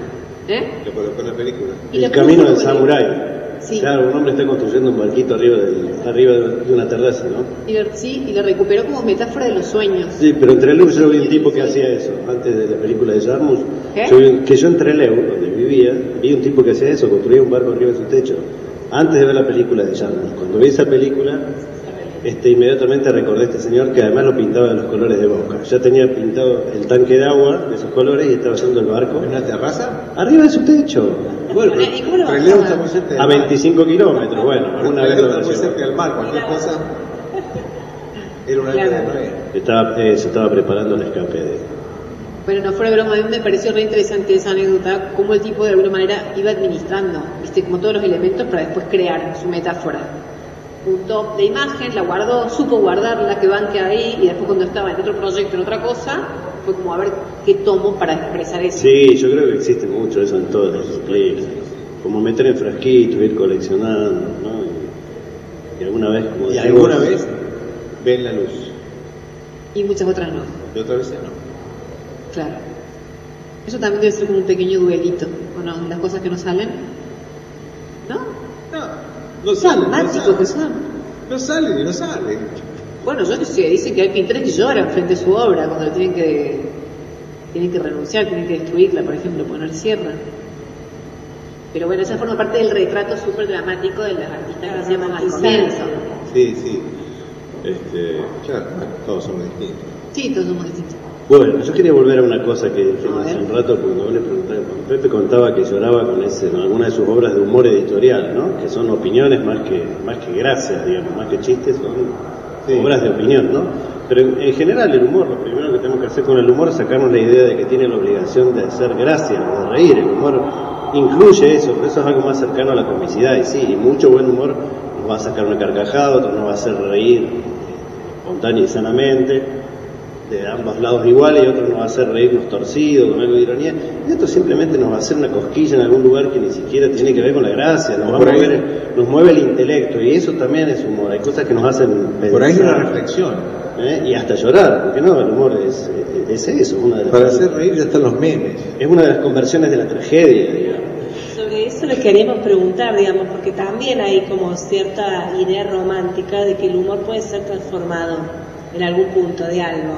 ¿Eh? Lo colocó en la película. El camino del samurái. Sí. Claro, un hombre está construyendo un barquito arriba, del, arriba de una terraza, ¿no? Y lo, sí, y lo recuperó como metáfora de los sueños. Sí, pero en Trelew yo vi un tipo que hacía eso, antes de la película de Jarmusch. ¿Qué? Yo que yo en Trelew, donde vivía, vi un tipo que hacía eso, construía un barco arriba de su techo, antes de ver la película de Jarmusch. Cuando vi esa película, este, inmediatamente recordé a este señor que además lo pintaba de los colores de Boca. Ya tenía pintado el tanque de agua de esos colores y estaba haciendo el barco ¿En una terraza? arriba de su techo, Bueno, ¿Y cómo lo Trelew bajaba? está muy cerca del a mar. 25 kilómetros. Bueno, alguna vez lo está muy llevó. cerca del mar, cualquier cosa. Era una Claro. de. Estaba, eh, se estaba preparando el escape de... Bueno, no fuera broma, a mí me pareció re interesante esa anécdota, cómo el tipo de alguna manera iba administrando, viste, como todos los elementos para después crear su metáfora. Juntó la imagen, la guardó, supo guardarla, que banque ahí, y después cuando estaba en otro proyecto, en otra cosa, fue como a ver qué tomo para expresar eso. Sí, yo creo que existe mucho eso en todas las disciplinas. Como meter en frasquitos, ir coleccionando, ¿no? Y, y alguna vez, como Y decís alguna vez ven la luz. Y muchas otras no, Y otra vez no. claro. Eso también debe ser como un pequeño duelito, ¿o no? Las cosas que no salen. ¿No? No, no salen. No son. No salen y no salen. Bueno, yo que sé, dicen que hay pintores que lloran frente a su obra cuando tienen que tienen que renunciar, tienen que destruirla, por ejemplo, poner sierra. Pero bueno, esa forma parte del retrato súper dramático de las artistas que hacíamos al comienzo. Sí, sí. Este, claro, todos somos distintos. Sí, todos somos distintos. Bueno, yo quería volver a una cosa que hace un rato, cuando vos le preguntaba, cuando Pepe contaba que lloraba con ese, en alguna de sus obras de humor editorial, ¿no? Que son opiniones más que, más que gracias, digamos, más que chistes, son Sí. obras de opinión, ¿no? Pero en, en general el humor, lo primero que tenemos que hacer con el humor es sacarnos la idea de que tiene la obligación de hacer gracia, de reír. El humor incluye eso, pero eso es algo más cercano a la comicidad. Y sí, y mucho buen humor nos va a sacar una carcajada, otro nos va a hacer reír eh, espontánea y sanamente, de ambos lados iguales, y otro nos va a hacer reírnos torcido, con algo de ironía, y otro simplemente nos va a hacer una cosquilla en algún lugar que ni siquiera tiene que ver con la gracia, nos, va a ahí- mover, nos mueve el intelecto, y eso también es humor. Hay cosas que nos hacen pensar. Por ahí hay una reflexión. ¿eh? y hasta llorar, porque no, el humor es, es eso, una de las, Para hacer reír ya están los memes. es una de las conversiones de la tragedia, digamos. Sobre eso les queríamos preguntar, digamos, porque también hay como cierta idea romántica de que el humor puede ser transformado en algún punto de algo.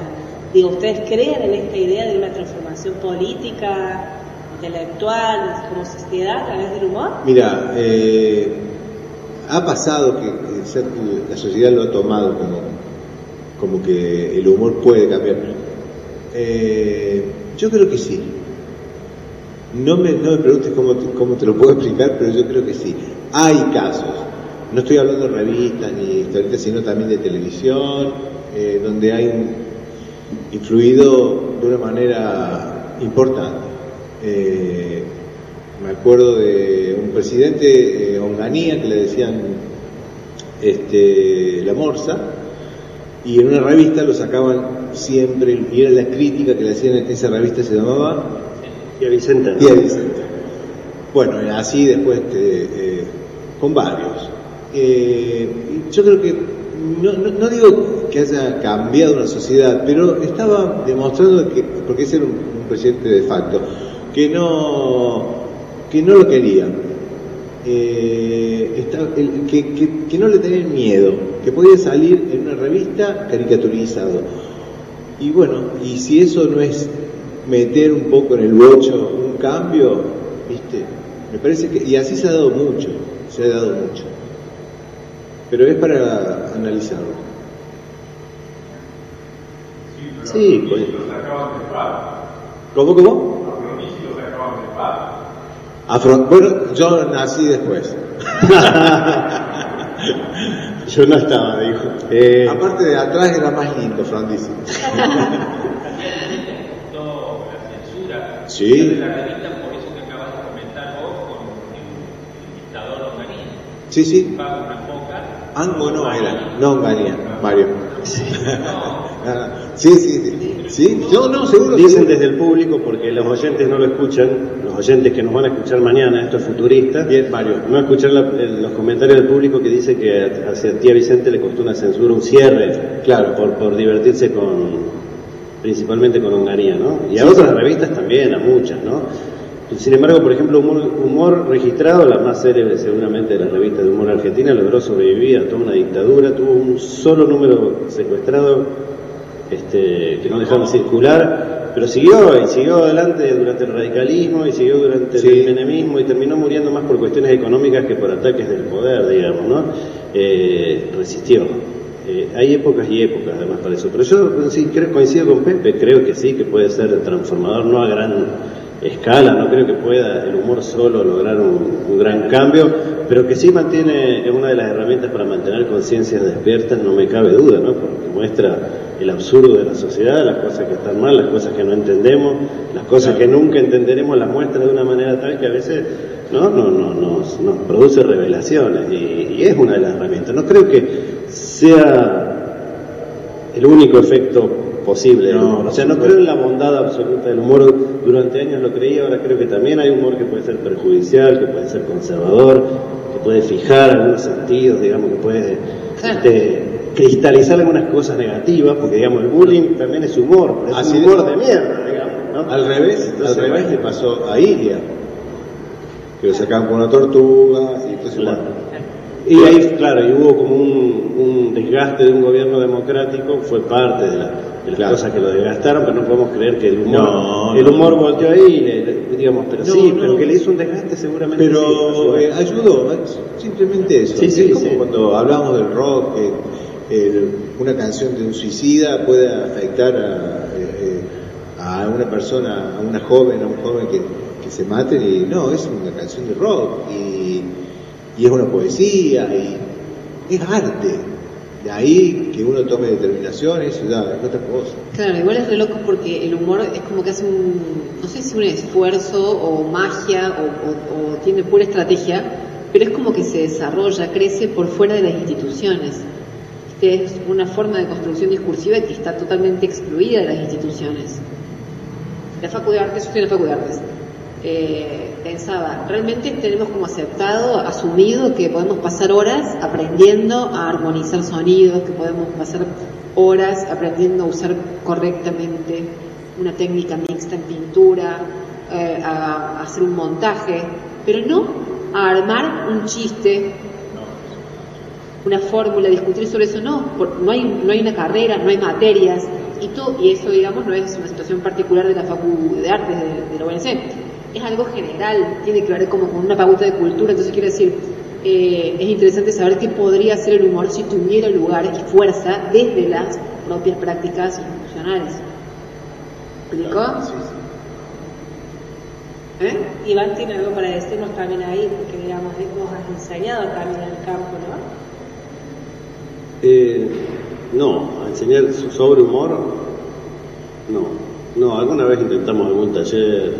Digo, ¿ustedes creen en esta idea de una transformación política, intelectual, como sociedad a través del humor? Mira, eh, ha pasado que la sociedad lo ha tomado como, como que el humor puede cambiar. Eh, yo creo que sí. No me, no me preguntes cómo te, cómo te lo puedo explicar, pero yo creo que sí. Hay casos. No estoy hablando de revistas ni historietas, sino también de televisión, eh, donde hay influido de una manera importante. Eh, me acuerdo de un presidente, eh, Onganía, que le decían este, La Morsa, y en una revista lo sacaban siempre, y era la crítica que le hacían esa revista, se llamaba Tía Vicenta. Tía Vicente. Bueno, así después este, eh, con varios. Eh, yo creo que, no, no- no digo que haya cambiado una sociedad, pero estaba demostrando que, porque ese era un, presidente de facto, que no, que no lo querían. Eh, que, que- que no le tenían miedo, que podía salir en una revista caricaturizado. Y bueno, y si eso no es meter un poco en el bocho un cambio, ¿viste? Me parece que, y así se ha dado mucho, se ha dado mucho. Pero es para analizarlo. Sí, pues. ¿Cómo, cómo? Afro- bueno, yo nací después. Yo no estaba, dijo. Eh, Aparte de atrás era más lindo, Frondizi. Sí. Sí, sí. Ango no era, no Onganía, Mario. sí, sí, sí. Sí, yo no, seguro. Dicen seguro. desde el público, porque los oyentes no lo escuchan, los oyentes que nos van a escuchar mañana, esto es futurista, Bien, Mario. no escuchar la- los comentarios del público que dice que hacia tía Vicente le costó una censura, un cierre, Claro. por, por divertirse con, principalmente con Onganía, ¿no? Y a Sí, otras sí. revistas también, a muchas, ¿no? Sin embargo, por ejemplo, humor, humor registrado, la más célebre seguramente de las revistas de humor argentina, logró sobrevivir a toda una dictadura, tuvo un solo número secuestrado este, que no dejaron circular, pero siguió y siguió adelante durante el radicalismo y siguió durante Sí. el menemismo y terminó muriendo más por cuestiones económicas que por ataques del poder, digamos, ¿no? Eh, resistió. Eh, hay épocas y épocas además para eso, pero yo sí creo, coincido con Pepe, creo que sí, que puede ser transformador, no a gran escala, no creo que pueda el humor solo lograr un, gran cambio, pero que sí mantiene, es una de las herramientas para mantener conciencias despiertas, no me cabe duda, ¿no? Porque muestra el absurdo de la sociedad, las cosas que están mal, las cosas que no entendemos, las cosas que nunca entenderemos, las muestra de una manera tal que a veces no, no, no, nos, nos produce revelaciones y, y es una de las herramientas. No creo que sea el único efecto posible No. O sea, no creo en la bondad absoluta del humor. Durante años lo creía, ahora creo que también hay humor que puede ser perjudicial, que puede ser conservador, que puede fijar algunos sentidos, digamos, que puede este, cristalizar algunas cosas negativas, porque digamos, el bullying también es humor, pero es un humor es. de mierda, digamos. ¿no? Al revés, Entonces, al revés le pasó a Iria, que lo sacaban con una tortuga, y entonces, Claro. bueno, Y ahí, claro, y hubo como un, un desgaste de un gobierno democrático, fue parte de, la- de las Claro. cosas que lo desgastaron, pero no podemos creer que el humor, No, el humor volteó ahí, y le- le- digamos, pero No, sí, pero que le hizo un desgaste seguramente pero sí. eh, ayudó, eh, simplemente eso. Sí, sí, es como cuando hablamos del rock, que el- una canción de un suicida puede afectar a, eh, eh, a una persona, a una joven, a un joven que, que se maten y no, es una canción de rock y, y es una poesía y es arte. De ahí que uno tome determinaciones, ya es otra cosa. Claro, igual es re loco porque el humor es como que hace un, no sé si un esfuerzo o magia o, o- o tiene pura estrategia, pero es como que se desarrolla, crece por fuera de las instituciones. Este es una forma de construcción discursiva que está totalmente excluida de las instituciones. La Facu de Artes, yo estoy en la Facu de Artes, eh, pensaba, realmente tenemos como aceptado, asumido que podemos pasar horas aprendiendo a armonizar sonidos, que podemos pasar horas aprendiendo a usar correctamente una técnica mixta en pintura, eh, a, hacer un montaje, pero no a armar un chiste, una fórmula, discutir sobre eso, no, no, hay, no hay una carrera, no hay materias, y, todo, y eso, digamos, no es una situación particular de la Facu de Artes de, de la UNC, es algo general, tiene que ver como con una pauta de cultura, entonces quiero decir, eh, es interesante saber qué podría ser el humor si tuviera lugar y fuerza desde las propias prácticas institucionales. ¿Me explicó? ¿Eh? Iván tiene algo para decirnos también ahí, porque digamos, nos has enseñado también en el campo, ¿no? Eh, no, a enseñar so- sobre humor, no. No, alguna vez intentamos algún taller,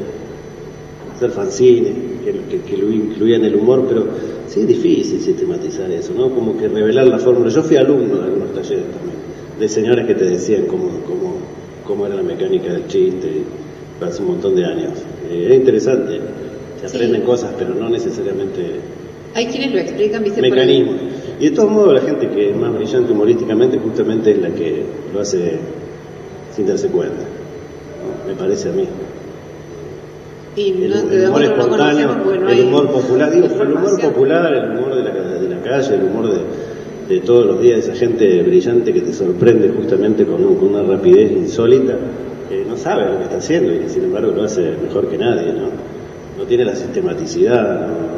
hacer fanzines, que, que, que lo incluían el humor, pero sí, es difícil sistematizar eso, ¿no? Como que revelar la fórmula. Yo fui alumno de algunos talleres también, de señores que te decían cómo, cómo, cómo era la mecánica del chiste hace un montón de años. Eh, es interesante, se aprenden cosas, pero no necesariamente Hay quienes lo explican, viste, mecanismos. Y de todos modos, la gente que es más brillante humorísticamente justamente es la que lo hace sin darse cuenta. ¿no? Me parece a mí. Y El, no, el de humor espontáneo, no el humor popular, digo, el humor popular, el humor de la, de la calle, el humor de, de todos los días, esa gente brillante que te sorprende justamente con, un- con una rapidez insólita, que no sabe lo que está haciendo y que sin embargo lo hace mejor que nadie, ¿no? No tiene la sistematicidad, no-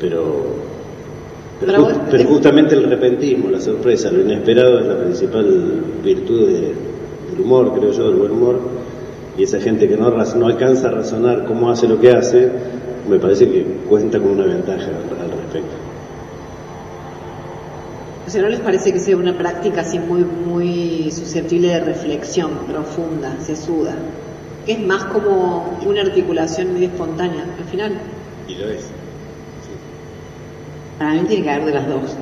pero, pero, Pero pero justamente el repentismo, la sorpresa, lo inesperado es la principal virtud de- del humor, creo yo, del buen humor y esa gente que no, no alcanza a razonar cómo hace lo que hace, me parece que cuenta con una ventaja al, respecto. O sea, ¿no les parece que sea una práctica así muy, muy susceptible de reflexión profunda, sesuda? Que es más como una articulación medio espontánea, al final. Y lo es. Para mí tiene que haber de las dos.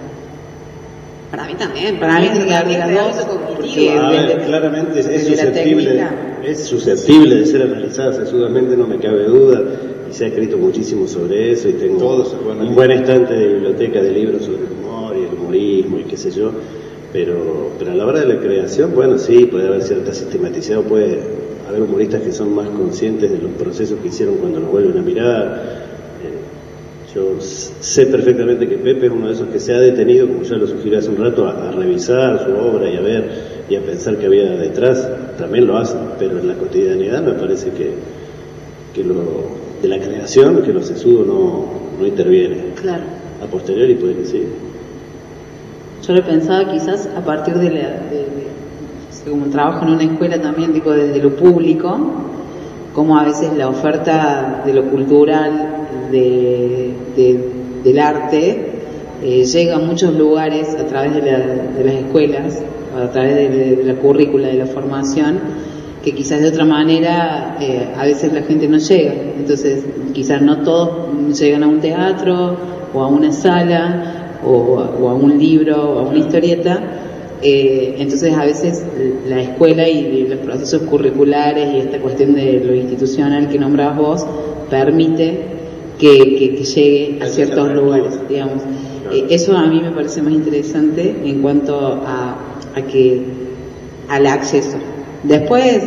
Para mí también. Para mí tiene que haber de las dos, Eso porque cognitivo. A ver, desde- claramente es, susceptible, es susceptible de ser analizada sesudamente, no me cabe duda, y se ha escrito muchísimo sobre eso, y tengo un buen estante de biblioteca de libros sobre el humor y el humorismo y qué sé yo, pero, pero a la hora de la creación, bueno, sí, puede haber cierta sistematización, puede haber humoristas que son más conscientes de los procesos que hicieron cuando los vuelven a mirar. Yo sé perfectamente que Pepe es uno de esos que se ha detenido, como ya lo sugerí hace un rato, a, a revisar su obra y a ver y a pensar que había detrás. También lo hace, pero en la cotidianidad me parece que, que lo de la creación, que lo sesudo no, no interviene. Claro. A posteriori puede que sí. Yo lo pensaba quizás a partir de la. de- de- como trabajo en una escuela también, tipo desde lo público, como a veces la oferta de lo cultural, de, de- del arte, eh, llega a muchos lugares a través de, la- de las escuelas, a través de, la currícula, de la formación, que quizás de otra manera eh, a veces la gente no llega. Entonces, quizás no todos llegan a un teatro o a una sala o, a- o a un libro o a una historieta. Eh, entonces, a veces la escuela y los procesos curriculares y esta cuestión de lo institucional que nombrabas vos permite que, que- que llegue a ciertos lugares, digamos. Eh, eso a mí me parece más interesante en cuanto a, a que al acceso. Después,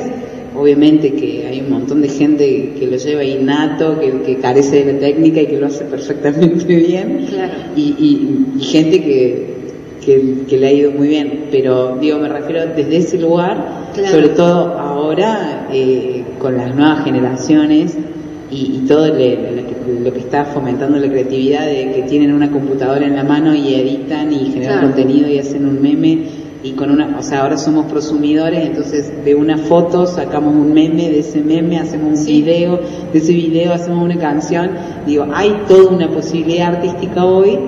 obviamente que hay un montón de gente que lo lleva innato, que, que carece de la técnica y que lo hace perfectamente bien, Claro. y, y- y gente que, que, que le ha ido muy bien. Pero digo, me refiero desde ese lugar, Claro. sobre todo ahora eh, con las nuevas generaciones y, y todo le- lo, que, lo que está fomentando la creatividad de que tienen una computadora en la mano y editan y generan Claro. contenido y hacen un meme y con una, o sea, ahora somos prosumidores, entonces de una foto sacamos un meme, de ese meme hacemos un Sí. video, de ese video hacemos una canción, digo, hay toda una posibilidad artística hoy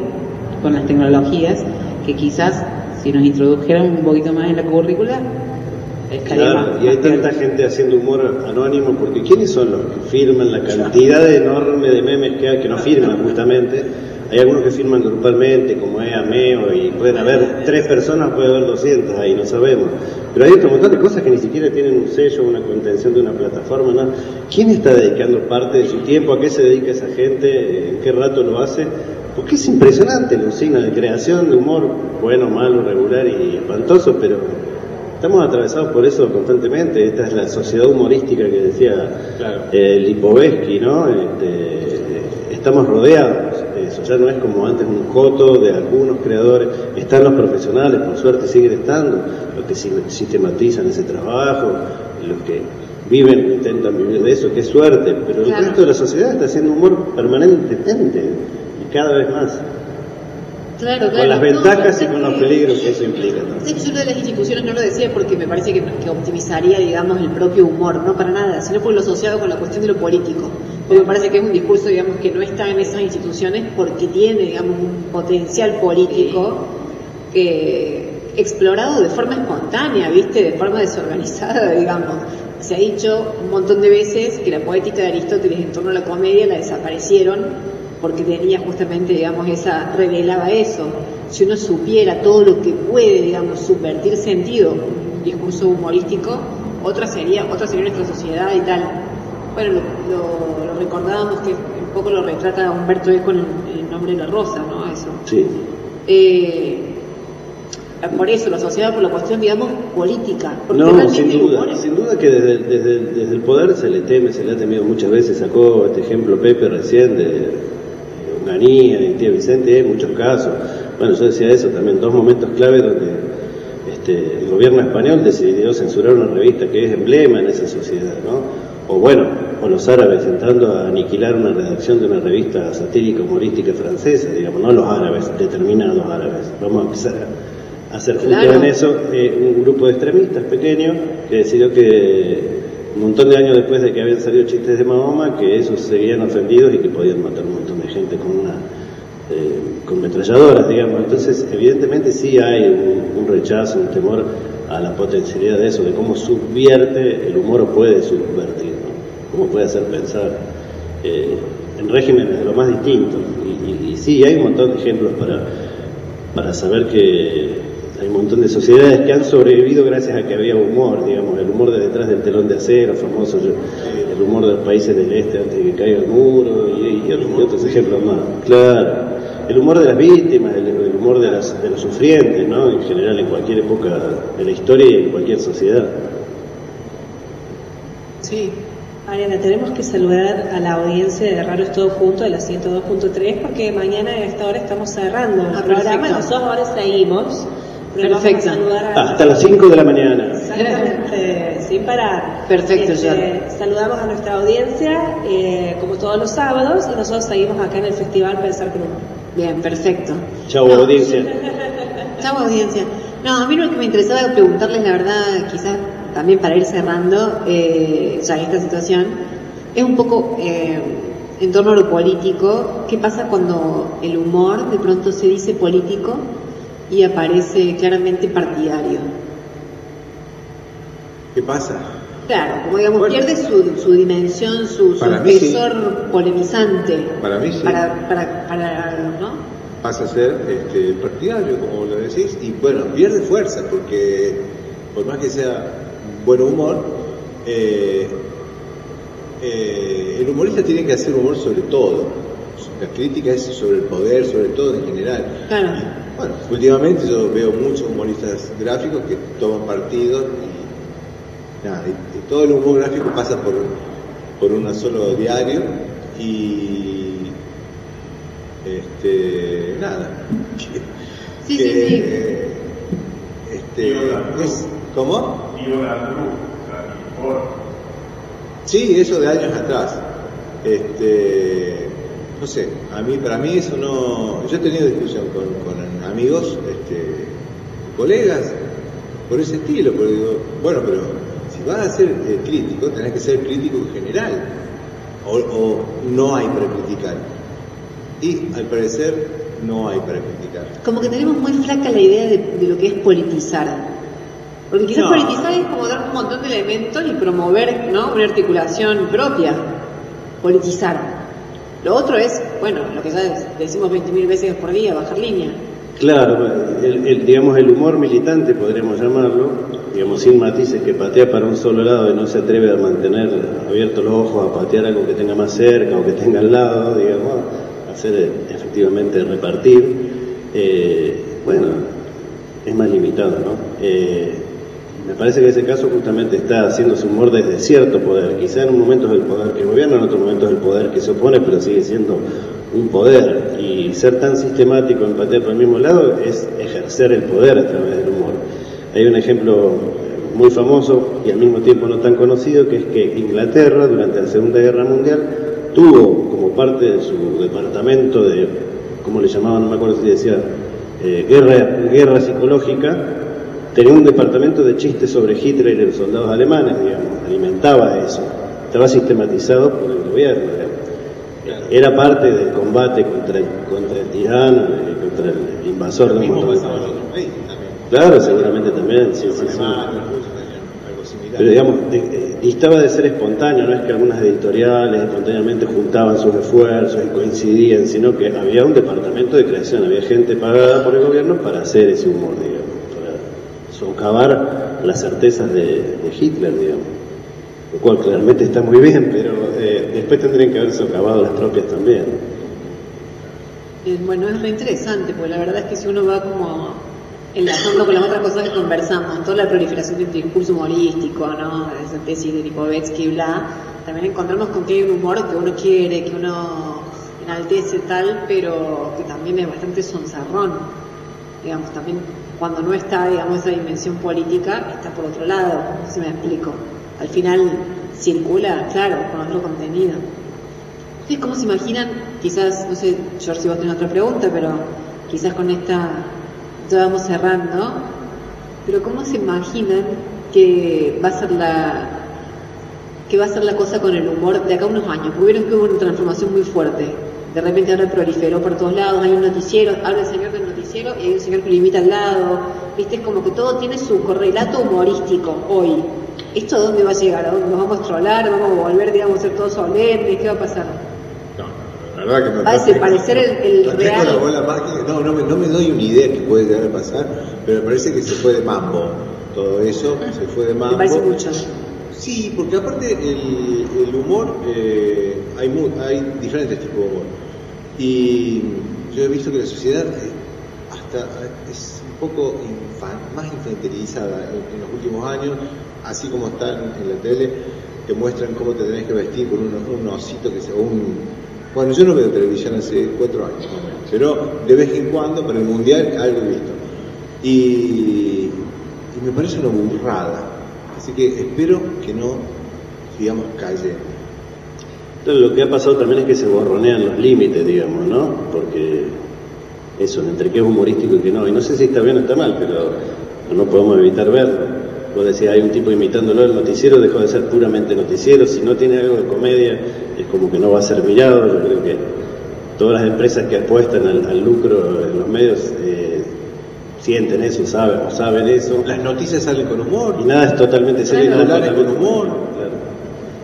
con las tecnologías que quizás si nos introdujeran un poquito más en la currícula Claro, y hay tanta gente haciendo humor anónimo, porque ¿quiénes son los que firman la cantidad enorme de memes que hay que no firman justamente? Hay algunos que firman grupalmente, como es Ameo, y pueden haber tres personas, puede haber 200 ahí, no sabemos. Pero hay otro montón de cosas que ni siquiera tienen un sello, una contención de una plataforma, ¿no? ¿Quién está dedicando parte de su tiempo? ¿A qué se dedica esa gente? ¿En qué rato lo hace? Porque es impresionante la usina de creación de humor, bueno, malo, regular y espantoso, pero Estamos atravesados por eso constantemente. Esta es la sociedad humorística que decía Claro. eh, Lipovetsky, ¿no? Este, estamos rodeados de eso. Ya no es como antes un coto de algunos creadores. Están los profesionales, por suerte siguen estando, los que si- sistematizan ese trabajo, los que viven, intentan vivir de eso, qué suerte. Pero el Claro. resto de la sociedad está haciendo humor permanentemente y cada vez más. Claro, claro. Con las No, ventajas y no, con los peligros que eso implica. Sí, yo lo de las instituciones no lo decía porque me parece que, que optimizaría, digamos, el propio humor, no para nada, sino por lo asociado con la cuestión de lo político. Porque me parece que es un discurso, digamos, que no está en esas instituciones porque tiene, digamos, un potencial político que explorado de forma espontánea, ¿viste? De forma desorganizada, digamos. Se ha dicho un montón de veces que la poética de Aristóteles en torno a la comedia la desaparecieron porque tenía justamente, digamos, esa, revelaba eso. Si uno supiera todo lo que puede, digamos, subvertir sentido, un discurso humorístico, otra sería, otra sería nuestra sociedad y tal. Bueno, lo, lo, recordábamos que un poco lo retrata Humberto Eco en el, nombre de la rosa, ¿no? Eso. Sí. Eh, por eso, lo asociado por la cuestión, digamos, política. Porque No, sin duda, humor sin duda que desde, desde, desde el poder se le teme, se le ha temido muchas veces, sacó este ejemplo Pepe recién de Unanía y Tía Vicente, hay muchos casos. Bueno, yo decía eso también, dos momentos clave donde este, el gobierno español decidió censurar una revista que es emblema en esa sociedad, ¿no? O bueno, o los árabes entrando a aniquilar una redacción de una revista satírica humorística francesa, digamos, no los árabes, determinados árabes. Vamos a empezar a hacer Claro. en eso eh, un grupo de extremistas pequeños que decidió que un montón de años después de que habían salido chistes de Mahoma, que esos seguían ofendidos y que podían matar un montón de gente con una eh, con metralladoras, digamos. Entonces, evidentemente sí hay un, rechazo, un temor a la potencialidad de eso, de cómo subvierte el humor puede subvertir, ¿no? cómo puede hacer pensar eh, en regímenes de lo más distintos. Y, y- y sí, hay un montón de ejemplos para, para saber que hay un montón de sociedades que han sobrevivido gracias a que había humor, digamos, el humor de detrás del telón de acero, famoso, el humor de los países del este antes de que caiga el muro, y, y otros, y otros ejemplos más. Claro, el humor de las víctimas, el, el humor de, las, de los sufrientes, ¿no? En general, en cualquier época de la historia y en cualquier sociedad. Sí. Ariana, tenemos que saludar a la audiencia de Raros Todos Juntos de la 102.3 porque mañana a esta hora estamos cerrando el Ah, programa. Nosotros ahora seguimos. Perfecto. Hasta las 5 de la mañana. Exactamente, sin parar. Perfecto, Este, Saludamos a nuestra audiencia eh, como todos los sábados y nosotros seguimos acá en el Festival Pensar Humor. Bien, perfecto. Chau, No. audiencia. Chau, audiencia. No, a mí lo que me interesaba preguntarles, la verdad, quizás también para ir cerrando eh, ya esta situación, es un poco eh, en torno a lo político. ¿Qué pasa cuando el humor de pronto se dice político y aparece claramente partidario? ¿Qué pasa? Claro, como digamos, Bueno. pierde su, su dimensión, su, su sí. polemizante. Para mí sí. Para, para, para, ¿no? pasa a ser este, partidario, como lo decís, y bueno, pierde fuerza, porque por más que sea buen humor, eh, eh, el humorista tiene que hacer humor sobre todo. La crítica es sobre el poder, sobre todo en general. Claro. Bueno, últimamente yo veo muchos humoristas gráficos que toman partidos y, nada, y- y todo el humor gráfico pasa por, por un solo diario y este nada que- Sí, que, sí, sí. eh, este es- ¿cómo? Sí, eso de años atrás. Este, no sé, a mí, para mí eso no. Yo he tenido discusión con, con amigos, este, colegas, por ese estilo, porque digo, bueno, pero si vas a ser eh, crítico, tenés que ser crítico en general, o, o no hay para criticar. Y al parecer no hay para criticar. Como que tenemos muy flaca la idea de, de lo que es politizar. Porque quizás No. politizar es como dar un montón de elementos y promover ¿no? una articulación propia. Politizar. Lo otro es, bueno, lo que ya decimos 20.000 veces por día, bajar línea. Claro, el, digamos el humor militante podríamos llamarlo, digamos sin matices que patea para un solo lado y no se atreve a mantener abiertos los ojos a patear algo que tenga más cerca o que tenga al lado, digamos, hacer eh, efectivamente repartir, eh, bueno, es más limitado, ¿no? Eh, me parece que ese caso justamente está haciéndose humor desde cierto poder, quizá en momentos del poder que gobierna, en otros momentos del poder que se opone, pero sigue siendo un poder. Y ser tan sistemático en patear por el mismo lado es ejercer el poder a través del humor. Hay un ejemplo muy famoso y al mismo tiempo no tan conocido, que es que Inglaterra durante la Segunda Guerra Mundial tuvo como parte de su departamento de, ¿cómo le llamaban? No me acuerdo si decía, eh, guerra, guerra psicológica, tenía un departamento de chistes sobre Hitler y los soldados alemanes, digamos, alimentaba eso, estaba sistematizado por el gobierno, era parte del combate contra el, contra el tirano, contra el invasor Lo mismo montón de pasaba en países. otros países también. Claro, seguramente también, sí, sí, sí. Pero digamos, de- eh, distaba de ser espontáneo, no es que algunas editoriales espontáneamente juntaban sus esfuerzos y coincidían, sino que había un departamento de creación, había gente pagada por el gobierno para hacer ese humor, digamos, socavar las certezas de, Hitler, digamos. Lo cual claramente está muy bien, pero eh, después tendrían que haber socavado las propias también. Eh, Bueno, es re interesante, porque la verdad es que si uno va como enlazando con las otras cosas que conversamos, toda la proliferación del discurso humorístico, ¿no? Esa tesis de Lipovetsky bla, también encontramos con que hay un humor que uno quiere, que uno enaltece tal, pero que también es bastante sonzarrón. Digamos, también cuando no está, digamos, esa dimensión política, está por otro lado, si me explico. Al final circula, claro, con otro contenido. ¿Ustedes cómo se imaginan? Quizás, no sé, George, si vos tenés otra pregunta, pero quizás con esta ya vamos cerrando. Pero ¿cómo se imaginan que va a ser la que va a ser la cosa con el humor de acá unos años? Porque que hubo una transformación muy fuerte. De repente ahora proliferó por todos lados, hay un noticiero, habla el señor del noticiero y hay un señor que lo imita al lado. Viste, es como que todo tiene su correlato humorístico hoy. ¿Esto a dónde va a llegar? ¿A dónde nos vamos a trolar? ¿Vamos a volver, digamos, a ser todos solemnes? ¿Qué va a pasar? No, la verdad que me Va a desaparecer el- real. con la bola mágica. No, no me, no me doy una idea que puede llegar a pasar, pero me parece que se fue de mambo todo eso, se fue de mambo. Me parece mucho. Sí, porque aparte el, el humor, eh, hay, mu- hay diferentes tipos de humor. Y yo he visto que la sociedad hasta es un poco más infantilizada en, los últimos años, así como están en la tele, te muestran cómo te tenés que vestir con un, un osito que sea un... Bueno, yo no veo televisión hace cuatro años, pero de vez en cuando, para el mundial, algo he visto. Y, me parece una burrada. Así que espero que no cayendo. Entonces, lo que ha pasado también es que se borronean los límites, digamos, ¿no? Porque eso, entre qué es humorístico y qué no. Y no sé si está bien o está mal, pero no podemos evitar verlo. Vos decís, hay un tipo imitándolo el noticiero, dejó de ser puramente noticiero. Si no tiene algo de comedia, es como que no va a ser mirado. Yo creo que todas las empresas que apuestan al, al lucro en los medios eh, sienten eso, saben o saben eso. Las noticias salen con humor. Y nada es totalmente serio Claro, con humor. Claro.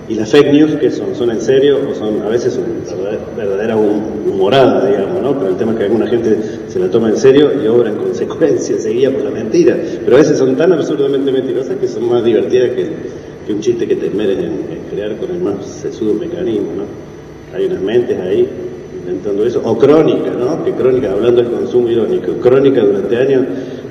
Y las fake news, que son? ¿Son en serio o son a veces verdad- verdadera hum- humorada, digamos, ¿no? Pero el tema es que alguna gente se la toma en serio y obra en consecuencia, seguida por la mentira. Pero a veces son tan absurdamente mentirosas que son más divertidas que, que un chiste que te meres en, en crear con el más sesudo mecanismo, ¿no? Hay unas mentes ahí inventando eso. O crónica, ¿no? Que crónica, hablando del consumo irónico. Crónica durante años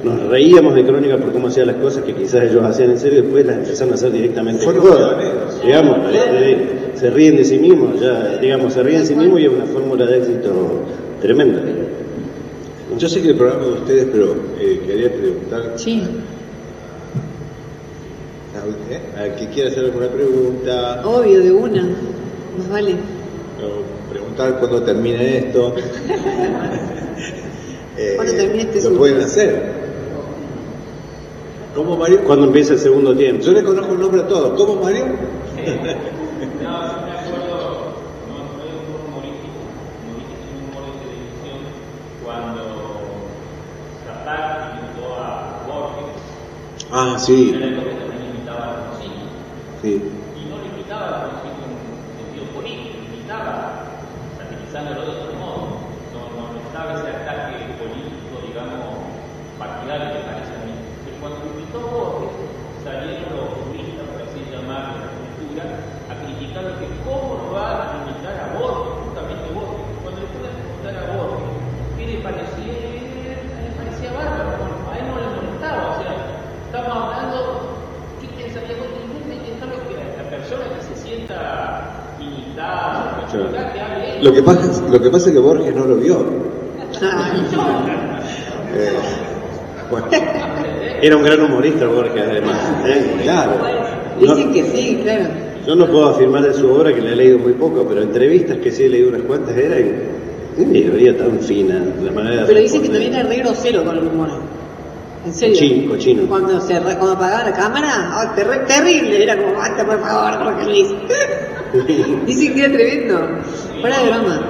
nos reíamos de crónica por cómo hacía las cosas que quizás ellos hacían en serio y después las empezaron a hacer directamente Fueron joda. pioneros. Digamos, eh, eh, se ríen de sí mismos, ya, digamos, se ríen de sí mismos y es una fórmula de éxito tremenda. Yo sé que el programa de ustedes, pero eh, quería preguntar Sí. a, ¿eh? al que quiera hacer alguna pregunta, Obvio, de una. Más vale. Preguntar cuándo termina esto. Eh, ¿Cuándo termina este Lo pueden hacer. ¿Cómo Mario? Cuando empieza el segundo tiempo. Yo le conozco el nombre a todos. ¿Cómo Mario? cuando Zapata invitó a Borges, Ah, sí. en el que también invitaba a Rosini, sí. y no le invitaba a Rosini en sentido político, le invitaba satirizándolo de otro modo, no, no, no estaba ese ataque político, digamos, partidario que parece a mí. Pero cuando invitó a Borges, salieron los juristas, por así llamar, de la cultura, a criticar que cómo lo va a invitar a Borges, justamente Borges. Cuando le pueden preguntar a Borges, ¿qué le parecía? Le parecía bárbaro, a él no le molestaba, o sea, estamos hablando, ¿qué pensaría vos? Intentando que la, la persona que se sienta imitada, que hable él. Lo que, pasa, lo que pasa es que Borges no lo vio. Eh, bueno, Era un gran humorista Borges, además. ¿eh? claro. Dicen que sí, claro. Yo no puedo afirmar de su obra que le he leído muy poco, pero entrevistas que sí he leído unas cuantas eran ironía tan fina, la manera Pero dicen que también era re grosero con el humor. En serio. Cochino, cochino. Cuando, se, re- cuando apagaba la cámara, oh, terri- terrible. Era como, basta por favor, Jorge Luis. dicen que era tremendo. Fuera de broma.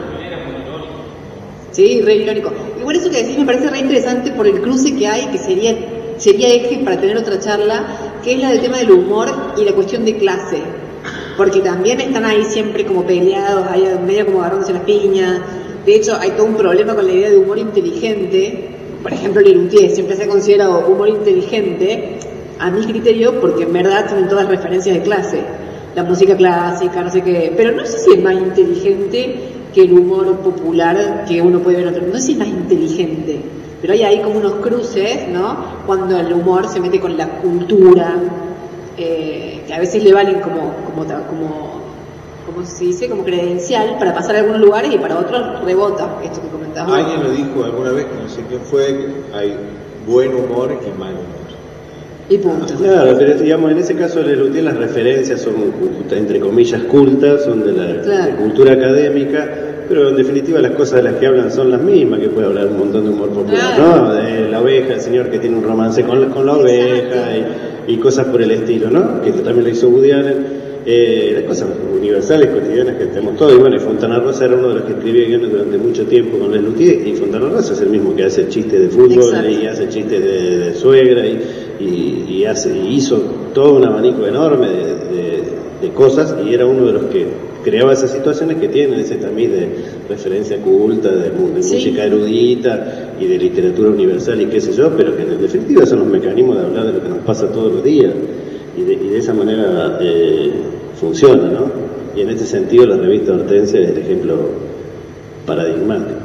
Sí, re irónico. Bueno, eso que decís me parece re interesante por el cruce que hay, que sería, sería eje para tener otra charla que es la del tema del humor y la cuestión de clase. Porque también están ahí siempre como peleados, ahí medio como agarrándose las piñas. De hecho, hay todo un problema con la idea de humor inteligente. Por ejemplo, Lelutier siempre se ha considerado humor inteligente, a mi criterio, porque en verdad tienen todas referencias de clase. La música clásica, no sé qué. Pero no sé si es más inteligente que el humor popular que uno puede ver otro. No sé si es más inteligente. Pero hay ahí como unos cruces, ¿no? Cuando el humor se mete con la cultura, eh, que a veces le valen como, como, como, como se dice, como credencial para pasar a algunos lugares y para otros rebota, esto que comentabas. Alguien lo dijo alguna vez, no sé quién fue, hay buen humor y mal humor. Y punto. Claro, pero digamos, en ese caso de Lelutier las referencias son, entre comillas, cultas, son de la Claro. de cultura académica, pero en definitiva las cosas de las que hablan son las mismas, que puede hablar un montón de humor popular, Claro. ¿no? De la oveja, el señor que tiene un romance con, la- con la oveja y, y cosas por el estilo, ¿no? Que esto también lo hizo Woody Allen. Eh, las cosas universales, cotidianas que tenemos todos. Y bueno, y Fontana Rosa era uno de los que escribía guiones durante mucho tiempo con Lelutier, y Fontana Rosa es el mismo que hace chistes de fútbol Exacto. y hace chistes de, de suegra y, y, y hace, hizo todo un abanico enorme de, de- de cosas y era uno de los que creaba esas situaciones que tienen ese tamiz de referencia culta, de, mu- de Sí. música erudita y de literatura universal y qué sé yo, pero que en definitiva son los mecanismos de hablar de lo que nos pasa todos los días y de, y de esa manera eh, funciona, ¿no? Y en ese sentido la revista Hortensia es el ejemplo paradigmático,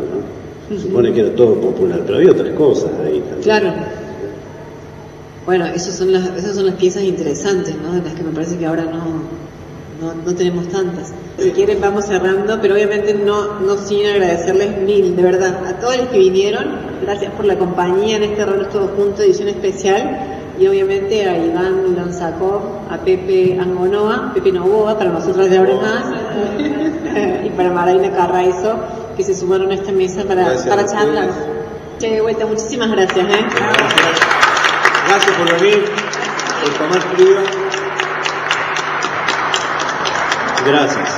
¿no? Se supone que era todo popular, pero había otras cosas ahí también. Claro. Bueno, esas son las, esas son las piezas interesantes, ¿no? De las que me parece que ahora no, no, no tenemos tantas. Si quieren vamos cerrando, pero obviamente no, no sin agradecerles mil, de verdad, a todos los que vinieron. Gracias por la compañía en este rol todo junto, edición especial. Y obviamente a Iván Lanzacó, a Pepe Angonoa, Pepe Novoa, para nosotros de ahora más, y para Maraina Carraizo, que se sumaron a esta mesa para, Gracias para charlar. Che, de vuelta, muchísimas gracias. ¿eh? Gracias por venir, por tomar frío. Gracias.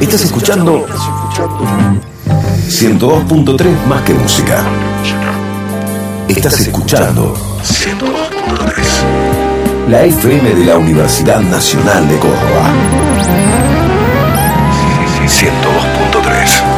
Estás escuchando 102.3 más que música. Estás escuchando 102.3 la FM de la Universidad Nacional de Córdoba. 102.3